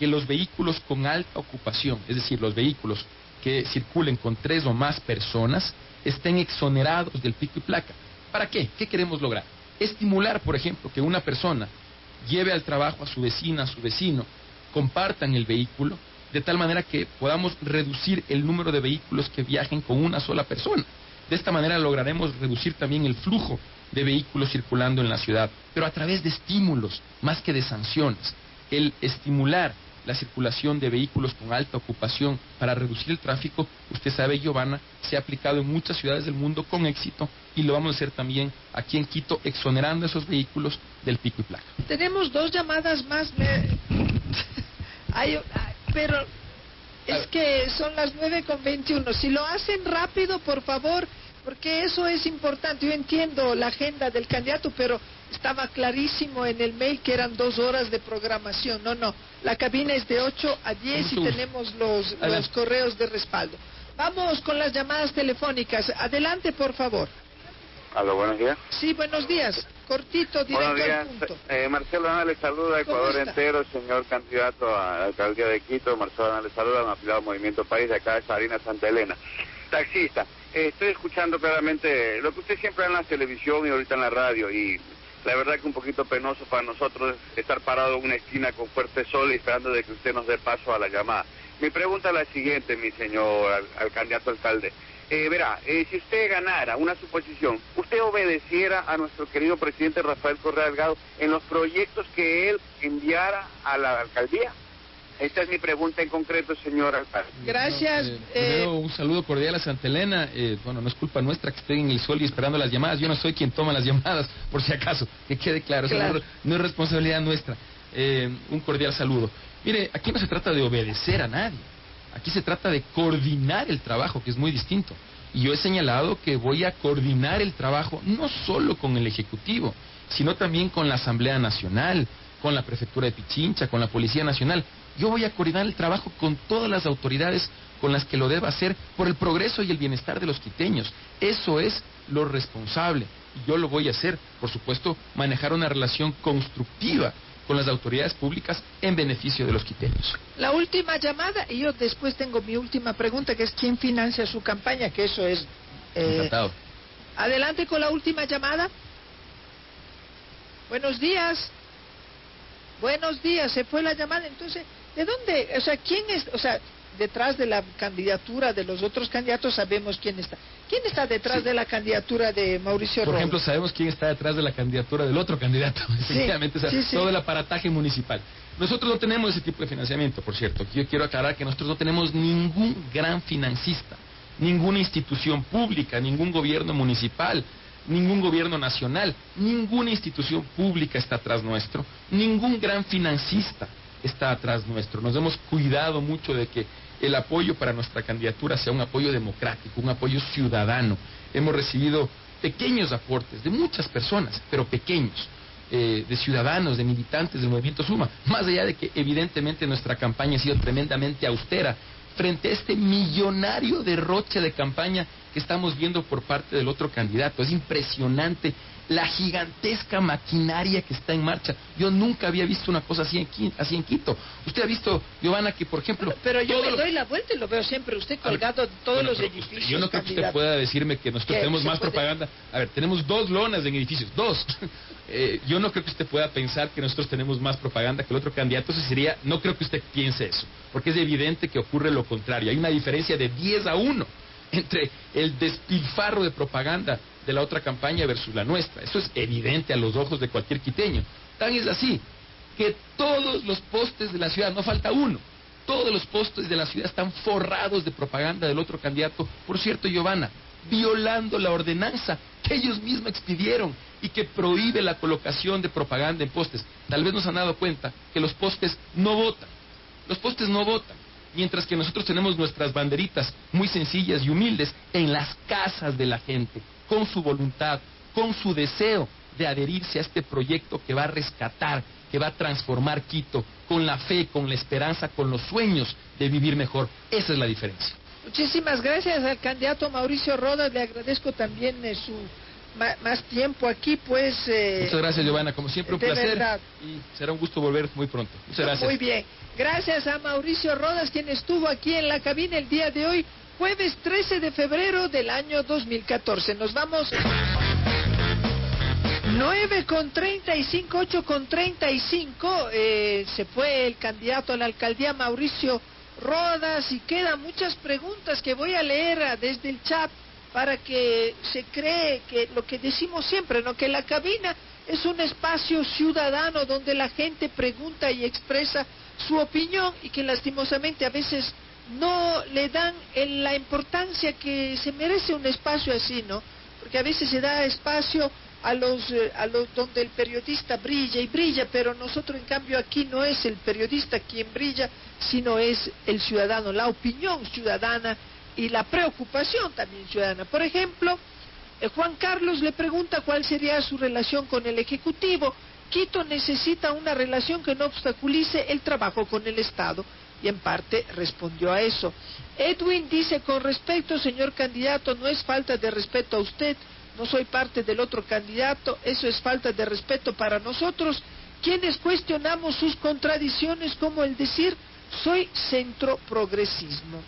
que los vehículos con alta ocupación, es decir, los vehículos que circulen con tres o más personas, estén exonerados del pico y placa. ¿Para qué? ¿Qué queremos lograr? Estimular, por ejemplo, que una persona lleve al trabajo a su vecina, a su vecino, compartan el vehículo, de tal manera que podamos reducir el número de vehículos que viajen con una sola persona. De esta manera lograremos reducir también el flujo de vehículos circulando en la ciudad, pero a través de estímulos más que de sanciones. El estimular la circulación de vehículos con alta ocupación para reducir el tráfico, usted sabe, Giovanna, se ha aplicado en muchas ciudades del mundo con éxito y lo vamos a hacer también aquí en Quito, exonerando esos vehículos del pico y placa.
Tenemos dos llamadas más, pero es que son las nueve con veintiuno. Si lo hacen rápido, por favor, porque eso es importante. Yo entiendo la agenda del candidato, pero estaba clarísimo en el mail que eran dos horas de programación. No, no. La cabina es de 8 a 10 y tenemos los, los correos de respaldo. Vamos con las llamadas telefónicas. Adelante, por favor.
Aló, buenos días.
Sí, buenos días. Cortito, directo
buenos días.
punto.
Eh, Marcelo Ana le saluda a Ecuador entero, señor candidato a la alcaldía de Quito. Marcelo Ana le saluda, me afiliado Movimiento País de acá de Sarina Santa Elena. Taxista, eh, estoy escuchando claramente lo que usted siempre en la televisión y ahorita en la radio y la verdad que un poquito penoso para nosotros estar parado en una esquina con fuerte sol y esperando de que usted nos dé paso a la llamada. Mi pregunta es la siguiente, mi señor al, candidato alcalde. Eh, verá, eh, si usted ganara una suposición, ¿usted obedeciera a nuestro querido presidente Rafael Correa Delgado en los proyectos que él enviara a la alcaldía? Esta es mi pregunta en concreto, señor alcalde.
Gracias.
Eh, eh, un saludo cordial a Santa Elena. Eh, bueno, no es culpa nuestra que estén en el sol y esperando las llamadas. Yo no soy quien toma las llamadas, por si acaso, que quede claro. no, es responsabilidad nuestra. un cordial saludo. Mire, aquí no se trata de obedecer a nadie. Aquí se trata de coordinar el trabajo, que es muy distinto. Y yo he señalado que voy a coordinar el trabajo no solo con el Ejecutivo, sino también con la Asamblea Nacional, con la Prefectura de Pichincha, con la Policía Nacional. Yo voy a coordinar el trabajo con todas las autoridades con las que lo deba hacer por el progreso y el bienestar de los quiteños. Eso es lo responsable. Y yo lo voy a hacer, por supuesto, manejar una relación constructiva con las autoridades públicas en beneficio de los quiteños.
La última llamada, y yo después tengo mi última pregunta, que es quién financia su campaña, que eso es...
Eh.
Adelante con la última llamada. Buenos días. Buenos días, se fue la llamada. Entonces, ¿de dónde? O sea, ¿quién es? O sea, detrás de la candidatura de los otros candidatos sabemos quién está. ¿Quién está detrás de la candidatura de Mauricio
Por ejemplo, sabemos quién está detrás de la candidatura del otro candidato, efectivamente, o sea, todo el aparataje municipal. Nosotros no tenemos ese tipo de financiamiento, por cierto. Yo quiero aclarar que nosotros no tenemos ningún gran financista, ninguna institución pública, ningún gobierno municipal, ningún gobierno nacional, ninguna institución pública está atrás nuestro, ningún gran financista está atrás nuestro. Nos hemos cuidado mucho de que el apoyo para nuestra candidatura sea un apoyo democrático, un apoyo ciudadano. Hemos recibido pequeños aportes de muchas personas, pero pequeños, eh, de ciudadanos, de militantes del movimiento Suma, más allá de que evidentemente nuestra campaña ha sido tremendamente austera frente a este millonario derroche de campaña que estamos viendo por parte del otro candidato. Es impresionante la gigantesca maquinaria que está en marcha. Yo nunca había visto una cosa así en, así en Quito. Usted ha visto, Giovanna, que por ejemplo...
Pero, yo me doy la vuelta y lo veo siempre usted colgado de todos los edificios.
Yo no creo que usted pueda decirme que nosotros tenemos más propaganda. A ver, tenemos dos lonas en edificios, dos. Eh, yo no creo que usted pueda pensar que nosotros tenemos más propaganda que el otro candidato. Eso sería, no creo que usted piense eso, porque es evidente que ocurre lo contrario. Hay una diferencia de 10 a 1 entre el despilfarro de propaganda de la otra campaña versus la nuestra. Eso es evidente a los ojos de cualquier quiteño. Tan es así que todos los postes de la ciudad, no falta uno, todos los postes de la ciudad están forrados de propaganda del otro candidato. Por cierto, Giovanna, violando la ordenanza que ellos mismos expidieron y que prohíbe la colocación de propaganda en postes. Tal vez nos han dado cuenta que los postes no votan. Los postes no votan mientras que nosotros tenemos nuestras banderitas muy sencillas y humildes en las casas de la gente, con su voluntad, con su deseo de adherirse a este proyecto que va a rescatar, que va a transformar Quito, con la fe, con la esperanza, con los sueños de vivir mejor. Esa es la diferencia.
Muchísimas gracias al candidato Mauricio Rodas, le agradezco también eh, su más tiempo aquí, pues...
Eh, Muchas gracias, Giovanna, como siempre un placer y será un gusto volver muy pronto. Muchas gracias.
Muy bien, gracias a Mauricio Rodas, quien estuvo aquí en la cabina el día de hoy, jueves 13 de febrero del año 2014. Nos vamos... 9 con 35, 8 con 35, eh, se fue el candidato a la alcaldía Mauricio Rodas y quedan muchas preguntas que voy a leer desde el chat para que se cree que lo que decimos siempre, ¿no? que la cabina es un espacio ciudadano donde la gente pregunta y expresa su opinión y que lastimosamente a veces no le dan la importancia que se merece un espacio así, ¿no? Porque a veces se da espacio a los, eh, a los donde el periodista brilla y brilla, pero nosotros en cambio aquí no es el periodista quien brilla, sino es el ciudadano, la opinión ciudadana y la preocupación también ciudadana. Por ejemplo, eh, Juan Carlos le pregunta cuál sería su relación con el Ejecutivo. Quito necesita una relación que no obstaculice el trabajo con el Estado y en parte respondió a eso. Edwin dice, con respecto, señor candidato, no es falta de respeto a usted, no soy parte del otro candidato, eso es falta de respeto para nosotros, quienes cuestionamos sus contradicciones como el decir, soy centro progresismo.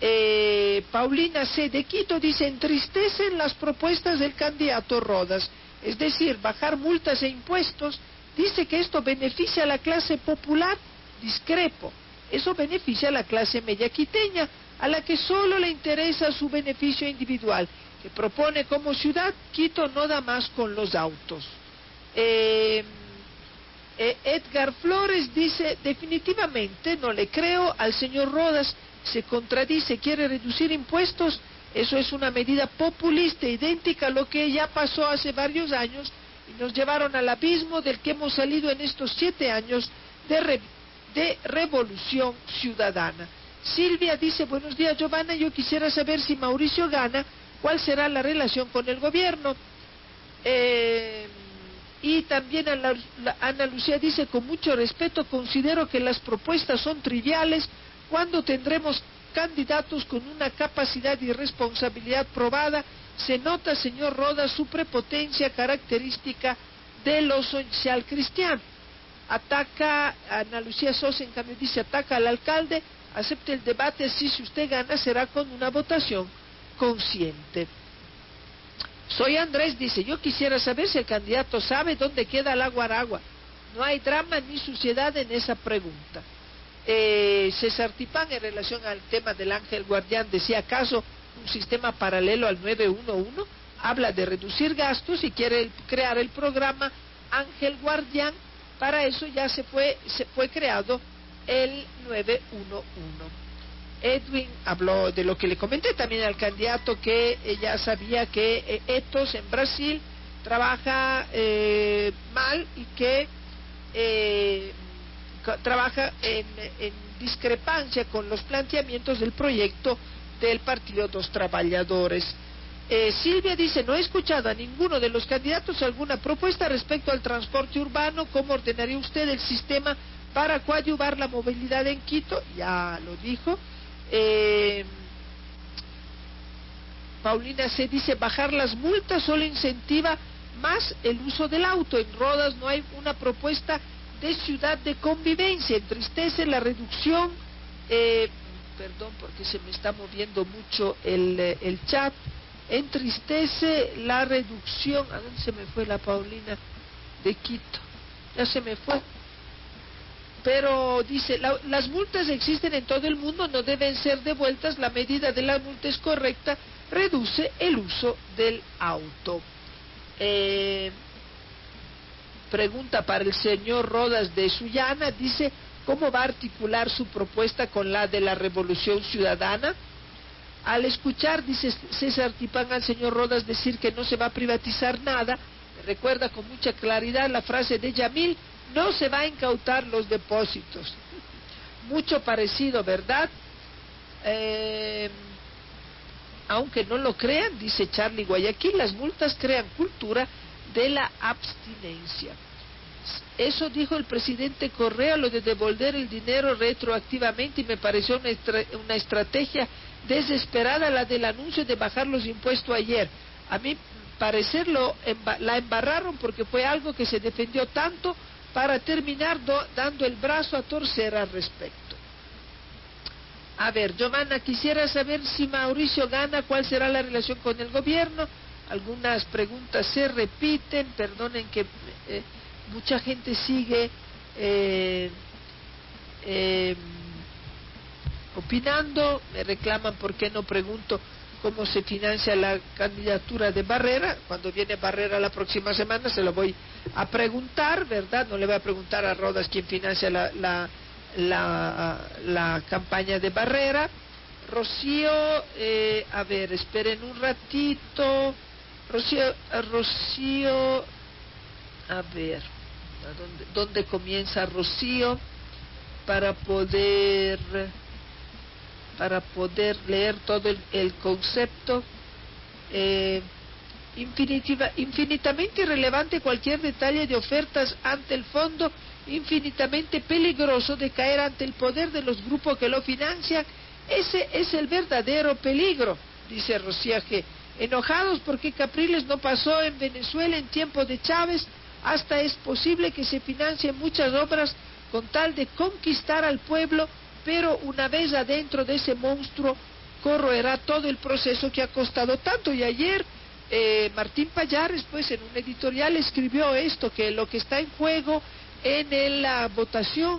Eh, Paulina C. de Quito dice, entristecen las propuestas del candidato Rodas, es decir, bajar multas e impuestos, dice que esto beneficia a la clase popular, discrepo, eso beneficia a la clase media quiteña, a la que solo le interesa su beneficio individual, que propone como ciudad, Quito no da más con los autos. Eh, eh, Edgar Flores dice, definitivamente no le creo al señor Rodas, se contradice, quiere reducir impuestos, eso es una medida populista, idéntica a lo que ya pasó hace varios años y nos llevaron al abismo del que hemos salido en estos siete años de, de revolución ciudadana. Silvia dice, buenos días Giovanna, yo quisiera saber si Mauricio gana, cuál será la relación con el gobierno. Eh, y también Ana Lucía dice, con mucho respeto, considero que las propuestas son triviales, cuando tendremos candidatos con una capacidad y responsabilidad probada, se nota, señor Roda, su prepotencia característica de lo social cristiano. Ataca, Ana Lucía Sosa en cambio dice, ataca al alcalde, acepte el debate, así si usted gana será con una votación consciente. Soy Andrés, dice, yo quisiera saber si el candidato sabe dónde queda el agua Aragua. No hay drama ni suciedad en esa pregunta. Eh, César Tipán, en relación al tema del ángel guardián, decía, ¿acaso un sistema paralelo al 911? Habla de reducir gastos y quiere crear el programa Ángel Guardián. Para eso ya se fue, se fue creado el 911. Edwin habló de lo que le comenté también al candidato que ya sabía que eh, Etos en Brasil trabaja eh, mal y que eh, trabaja en, discrepancia con los planteamientos del proyecto del Partido de los Trabajadores. Eh, Silvia dice, no he escuchado a ninguno de los candidatos alguna propuesta respecto al transporte urbano, cómo ordenaría usted el sistema para coadyuvar la movilidad en Quito, ya lo dijo. Eh, Paulina se dice, bajar las multas solo incentiva más el uso del auto. En Rodas no hay una propuesta de ciudad de convivencia. Entristece la reducción, eh, perdón porque se me está moviendo mucho el, eh, el chat, entristece la reducción, ¿a dónde se me fue la Paulina de Quito? Ya se me fue. Pero dice, las multas existen en todo el mundo, no deben ser devueltas, la medida de la multa es correcta, reduce el uso del auto. Eh, pregunta para el señor Rodas de Sullana, dice, ¿cómo va a articular su propuesta con la de la Revolución Ciudadana? Al escuchar, dice César Tipán al señor Rodas decir que no se va a privatizar nada, recuerda con mucha claridad la frase de Yamil, no se va a incautar los depósitos. Mucho parecido, ¿verdad? Eh, aunque no lo crean, dice Charlie Guayaquil, las multas crean cultura de la abstinencia. Eso dijo el presidente Correa, lo de devolver el dinero retroactivamente y me pareció una, una estrategia desesperada la del anuncio de bajar los impuestos ayer. A mí parecerlo la embarraron porque fue algo que se defendió tanto para terminar dando el brazo a torcer al respecto. A ver, Giovanna, quisiera saber si Mauricio gana, cuál será la relación con el gobierno. Algunas preguntas se repiten, perdonen que eh, mucha gente sigue eh, em, opinando, me reclaman por qué no pregunto cómo se financia la candidatura de Barrera. Cuando viene Barrera la próxima semana se lo voy a preguntar, ¿verdad? No le voy a preguntar a Rodas quién financia la, la la, campaña de Barrera. Rocío, eh, a ver, esperen un ratito. Rocío, Rocío, a ver, dónde, dónde comienza Rocío? Para poder, para poder leer todo el, concepto. Eh, infinitamente irrelevante cualquier detalle de ofertas ante el fondo infinitamente peligroso de caer ante el poder de los grupos que lo financian. Ese es el verdadero peligro, dice Rociaje. Enojados porque Capriles no pasó en Venezuela en tiempo de Chávez, hasta es posible que se financien muchas obras con tal de conquistar al pueblo, pero una vez adentro de ese monstruo corroerá todo el proceso que ha costado tanto. Y ayer eh, Martín Payares, pues en un editorial escribió esto, que lo que está en juego en la votación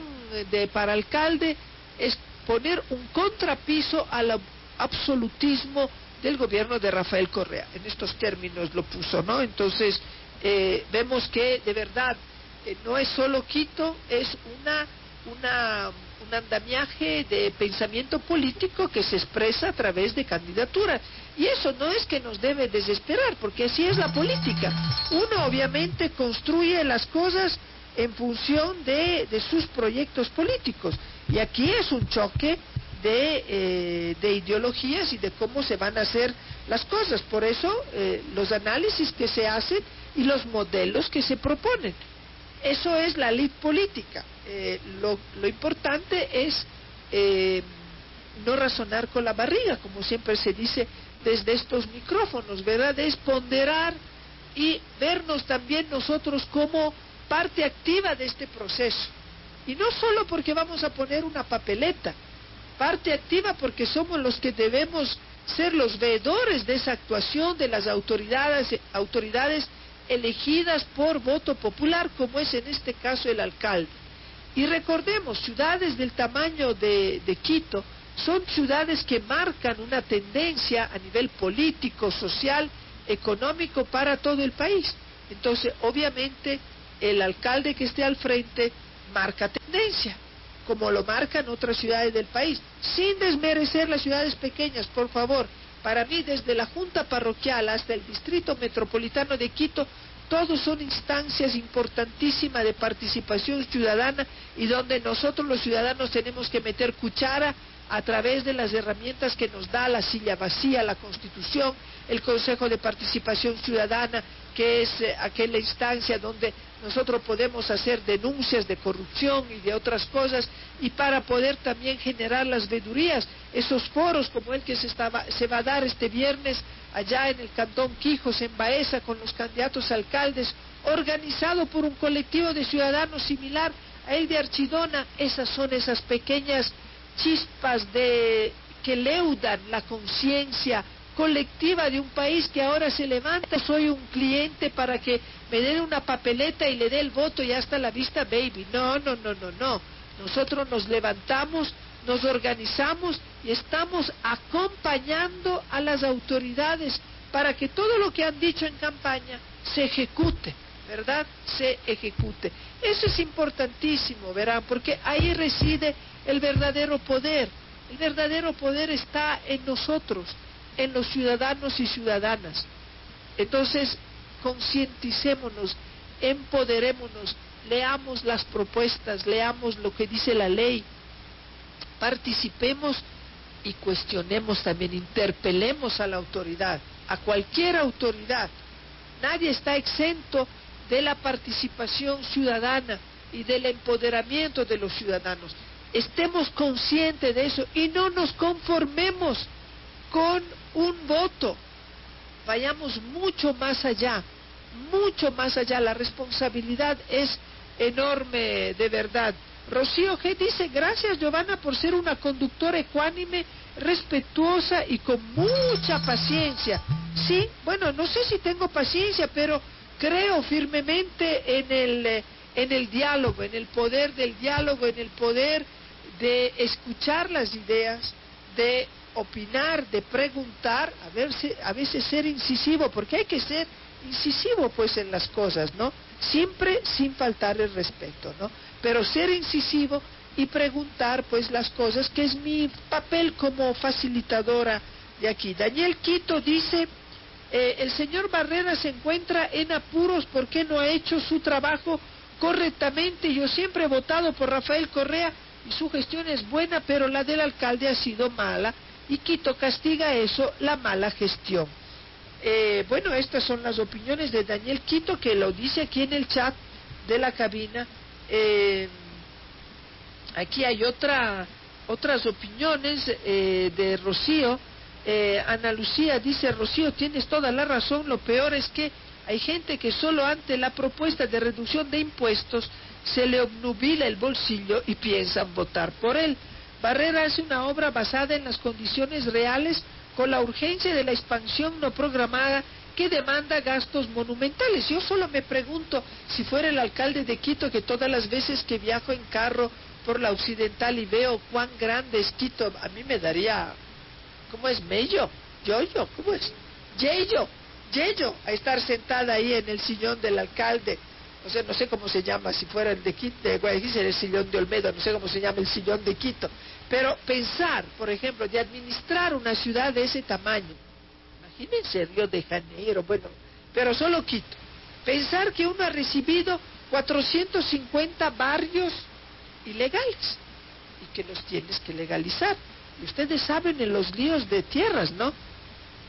de para alcalde es poner un contrapiso al absolutismo del gobierno de Rafael Correa. En estos términos lo puso, ¿no? Entonces, eh, vemos que de verdad eh, no es solo Quito, es una, una, un andamiaje de pensamiento político que se expresa a través de candidaturas. Y eso no es que nos debe desesperar, porque así es la política. Uno obviamente construye las cosas en función de, sus proyectos políticos. Y aquí es un choque de, eh, de, ideologías y de cómo se van a hacer las cosas. Por eso eh, los análisis que se hacen y los modelos que se proponen. Eso es la ley política. Eh, lo, lo, importante es no razonar con la barriga, como siempre se dice desde estos micrófonos, ¿verdad? Es ponderar y vernos también nosotros como parte activa de este proceso. Y no solo porque vamos a poner una papeleta, parte activa porque somos los que debemos ser los veedores de esa actuación de las autoridades, autoridades elegidas por voto popular, como es en este caso el alcalde. Y recordemos, ciudades del tamaño de, Quito son ciudades que marcan una tendencia a nivel político, social, económico para todo el país. Entonces, obviamente, el alcalde que esté al frente marca tendencia, como lo marcan otras ciudades del país, sin desmerecer las ciudades pequeñas, por favor. Para mí, desde la Junta Parroquial hasta el Distrito Metropolitano de Quito, todos son instancias importantísimas de participación ciudadana y donde nosotros los ciudadanos tenemos que meter cuchara a través de las herramientas que nos da la silla vacía, la Constitución, el Consejo de Participación Ciudadana, que es eh, aquella instancia donde nosotros podemos hacer denuncias de corrupción y de otras cosas y para poder también generar las vedurías, esos foros como el que se, estaba, se va a dar este viernes allá en el Cantón Quijos, en Baeza, con los candidatos alcaldes, organizado por un colectivo de ciudadanos similar a el de Archidona, esas son esas pequeñas chispas de que leudan la conciencia colectiva de un país que ahora se levanta, soy un cliente para que me den una papeleta y le dé el voto y hasta la vista, baby. No, no, no, no, no. Nosotros nos levantamos, nos organizamos y estamos acompañando a las autoridades para que todo lo que han dicho en campaña se ejecute, ¿verdad? Se ejecute. Eso es importantísimo, verán, porque ahí reside el verdadero poder. El verdadero poder está en nosotros en los ciudadanos y ciudadanas. Entonces, concienticémonos, empoderémonos, leamos las propuestas, leamos lo que dice la ley, participemos y cuestionemos también, interpelemos a la autoridad, a cualquier autoridad. Nadie está exento de la participación ciudadana y del empoderamiento de los ciudadanos. Estemos conscientes de eso y no nos conformemos con un voto. Vayamos mucho más allá, mucho más allá. La responsabilidad es enorme, de verdad. Rocío G dice, gracias Giovanna por ser una conductora ecuánime, respetuosa y con mucha paciencia. Sí, bueno, no sé si tengo paciencia, pero creo firmemente en el, en el diálogo, en el poder del diálogo, en el poder de escuchar las ideas, de opinar, de preguntar, a, ver a veces ser incisivo, porque hay que ser incisivo pues en las cosas, ¿no? Siempre sin faltar el respeto, ¿no? Pero ser incisivo y preguntar pues las cosas, que es mi papel como facilitadora de aquí. Daniel Quito dice, eh, el señor Barrera se encuentra en apuros porque no ha hecho su trabajo correctamente. Yo siempre he votado por Rafael Correa y su gestión es buena, pero la del alcalde ha sido mala y Quito castiga eso, la mala gestión. Eh, bueno, estas son las opiniones de Daniel Quito, que lo dice aquí en el chat de la cabina. Eh, aquí hay otra, otras opiniones eh, de Rocío. Ana Lucía dice, Rocío, tienes toda la razón, lo peor es que hay gente que solo ante la propuesta de reducción de impuestos se le obnubila el bolsillo y piensan votar por él. Barrera es una obra basada en las condiciones reales con la urgencia de la expansión no programada que demanda gastos monumentales. Yo solo me pregunto si fuera el alcalde de Quito que todas las veces que viajo en carro por la occidental y veo cuán grande es Quito, a mí me daría, ¿cómo es? Mello, yo-yo, ¿cómo es? Yeyo, Yeyo, a estar sentada ahí en el sillón del alcalde o sea, no sé cómo se llama, si fuera el de Quito, de Guayaquil el sillón de Olmedo, no sé cómo se llama el sillón de Quito, pero pensar, por ejemplo, de administrar una ciudad de ese tamaño, imagínense Río de Janeiro, bueno, pero solo Quito, pensar que uno ha recibido 450 barrios ilegales y que los tienes que legalizar. Y ustedes saben en los líos de tierras, ¿no?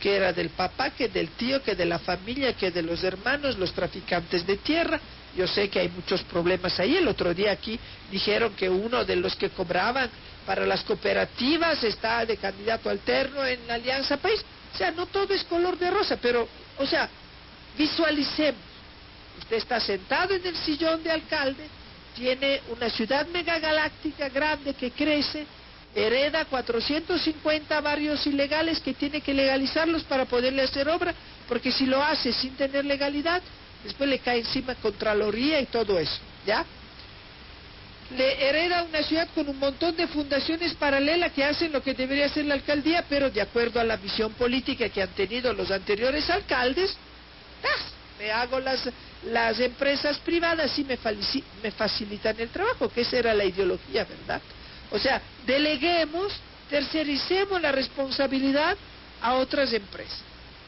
Que era del papá, que del tío, que de la familia, que de los hermanos, los traficantes de tierra, yo sé que hay muchos problemas ahí. El otro día aquí dijeron que uno de los que cobraban para las cooperativas está de candidato alterno en Alianza País. O sea, no todo es color de rosa, pero, o sea, visualicemos. Usted está sentado en el sillón de alcalde, tiene una ciudad megagaláctica grande que crece, hereda 450 barrios ilegales que tiene que legalizarlos para poderle hacer obra, porque si lo hace sin tener legalidad, después le cae encima Contraloría y todo eso, ¿ya? Le hereda una ciudad con un montón de fundaciones paralelas que hacen lo que debería hacer la alcaldía, pero de acuerdo a la visión política que han tenido los anteriores alcaldes, me hago las, las empresas privadas y me, me facilitan el trabajo, que esa era la ideología, ¿verdad? O sea, deleguemos, tercericemos la responsabilidad a otras empresas.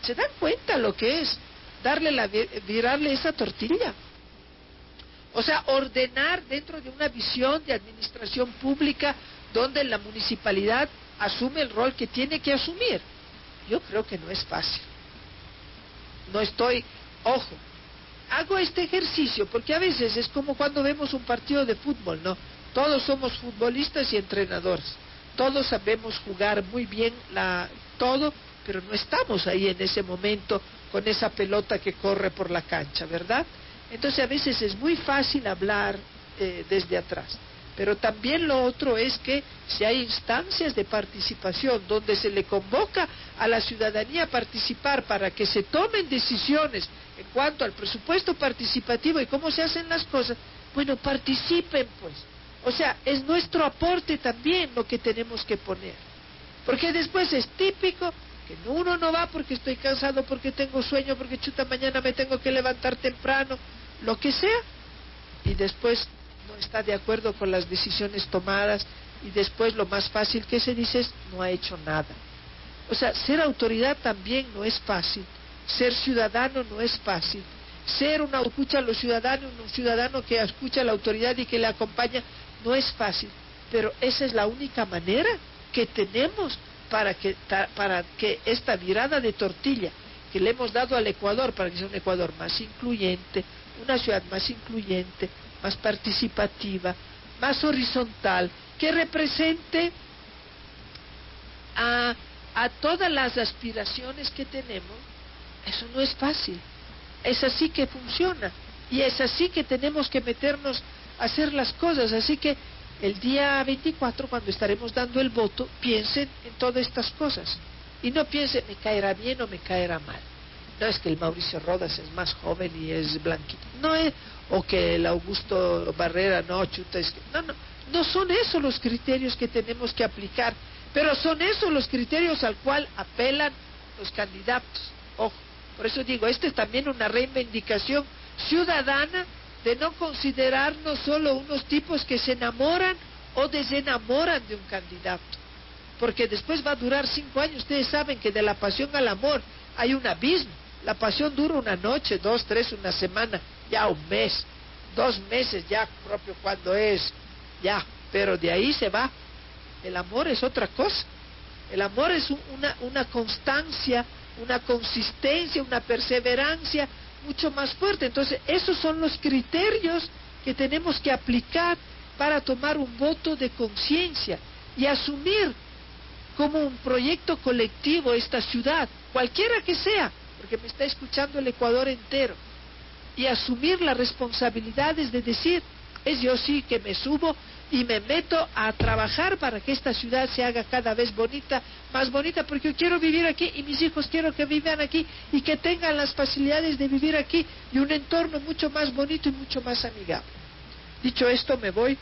¿Se dan cuenta lo que es? Darle la, virarle esa tortilla. O sea, ordenar dentro de una visión de administración pública donde la municipalidad asume el rol que tiene que asumir. Yo creo que no es fácil. No estoy, ojo, hago este ejercicio porque a veces es como cuando vemos un partido de fútbol, ¿no? Todos somos futbolistas y entrenadores. Todos sabemos jugar muy bien la, todo, pero no estamos ahí en ese momento con esa pelota que corre por la cancha, ¿verdad? Entonces a veces es muy fácil hablar eh, desde atrás. Pero también lo otro es que si hay instancias de participación donde se le convoca a la ciudadanía a participar para que se tomen decisiones en cuanto al presupuesto participativo y cómo se hacen las cosas, bueno, participen pues. O sea, es nuestro aporte también lo que tenemos que poner. Porque después es típico que uno no va porque estoy cansado, porque tengo sueño, porque chuta mañana me tengo que levantar temprano, lo que sea, y después no está de acuerdo con las decisiones tomadas. Y después lo más fácil que se dice es no ha hecho nada. O sea, ser autoridad también no es fácil, ser ciudadano no es fácil, ser una escucha a los ciudadanos, un ciudadano que escucha a la autoridad y que le acompaña no es fácil, pero esa es la única manera que tenemos para que, para que esta virada de tortilla que le hemos dado al Ecuador, para que sea un Ecuador más incluyente, una ciudad más incluyente, más participativa, más horizontal, que represente a, a todas las aspiraciones que tenemos, eso no es fácil. Es así que funciona. Y es así que tenemos que meternos a hacer las cosas. Así que el día 24, cuando estaremos dando el voto, piensen en todas estas cosas. Y no piensen, me caerá bien o me caerá mal. No es que el Mauricio Rodas es más joven y es blanquito. No es, o que el Augusto Barrera no chuta. Es que, no, no. No son esos los criterios que tenemos que aplicar. Pero son esos los criterios al cual apelan los candidatos. Ojo. Por eso digo, esta es también una reivindicación ciudadana de no considerarnos solo unos tipos que se enamoran o desenamoran de un candidato. Porque después va a durar cinco años. Ustedes saben que de la pasión al amor hay un abismo. La pasión dura una noche, dos, tres, una semana, ya un mes, dos meses ya propio cuando es, ya. Pero de ahí se va. El amor es otra cosa. El amor es una, una constancia, una consistencia, una perseverancia mucho más fuerte. Entonces, esos son los criterios que tenemos que aplicar para tomar un voto de conciencia y asumir como un proyecto colectivo esta ciudad, cualquiera que sea, porque me está escuchando el Ecuador entero, y asumir las responsabilidades de decir, es yo sí que me subo y me meto a trabajar para que esta ciudad se haga cada vez bonita, más bonita, porque yo quiero vivir aquí y mis hijos quiero que vivan aquí y que tengan las facilidades de vivir aquí y un entorno mucho más bonito y mucho más amigable. Dicho esto, me voy.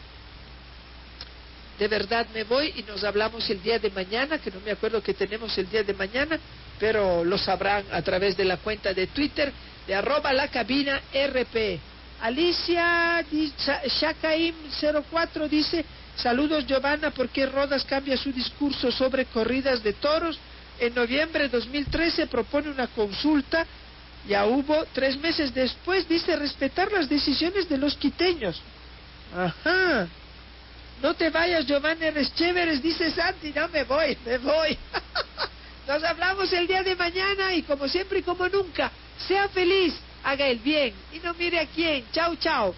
De verdad me voy y nos hablamos el día de mañana, que no me acuerdo que tenemos el día de mañana, pero lo sabrán a través de la cuenta de Twitter de arroba la cabina RP. Alicia Shakaim04 dice, saludos Giovanna, ¿por qué Rodas cambia su discurso sobre corridas de toros? En noviembre de 2013 propone una consulta, ya hubo, tres meses después dice respetar las decisiones de los quiteños. Ajá. No te vayas, Giovanna, eres chéveres, dice Santi, no me voy, me voy. Nos hablamos el día de mañana y como siempre y como nunca, sea feliz haga el bien y no mire a quién. Chao, chao.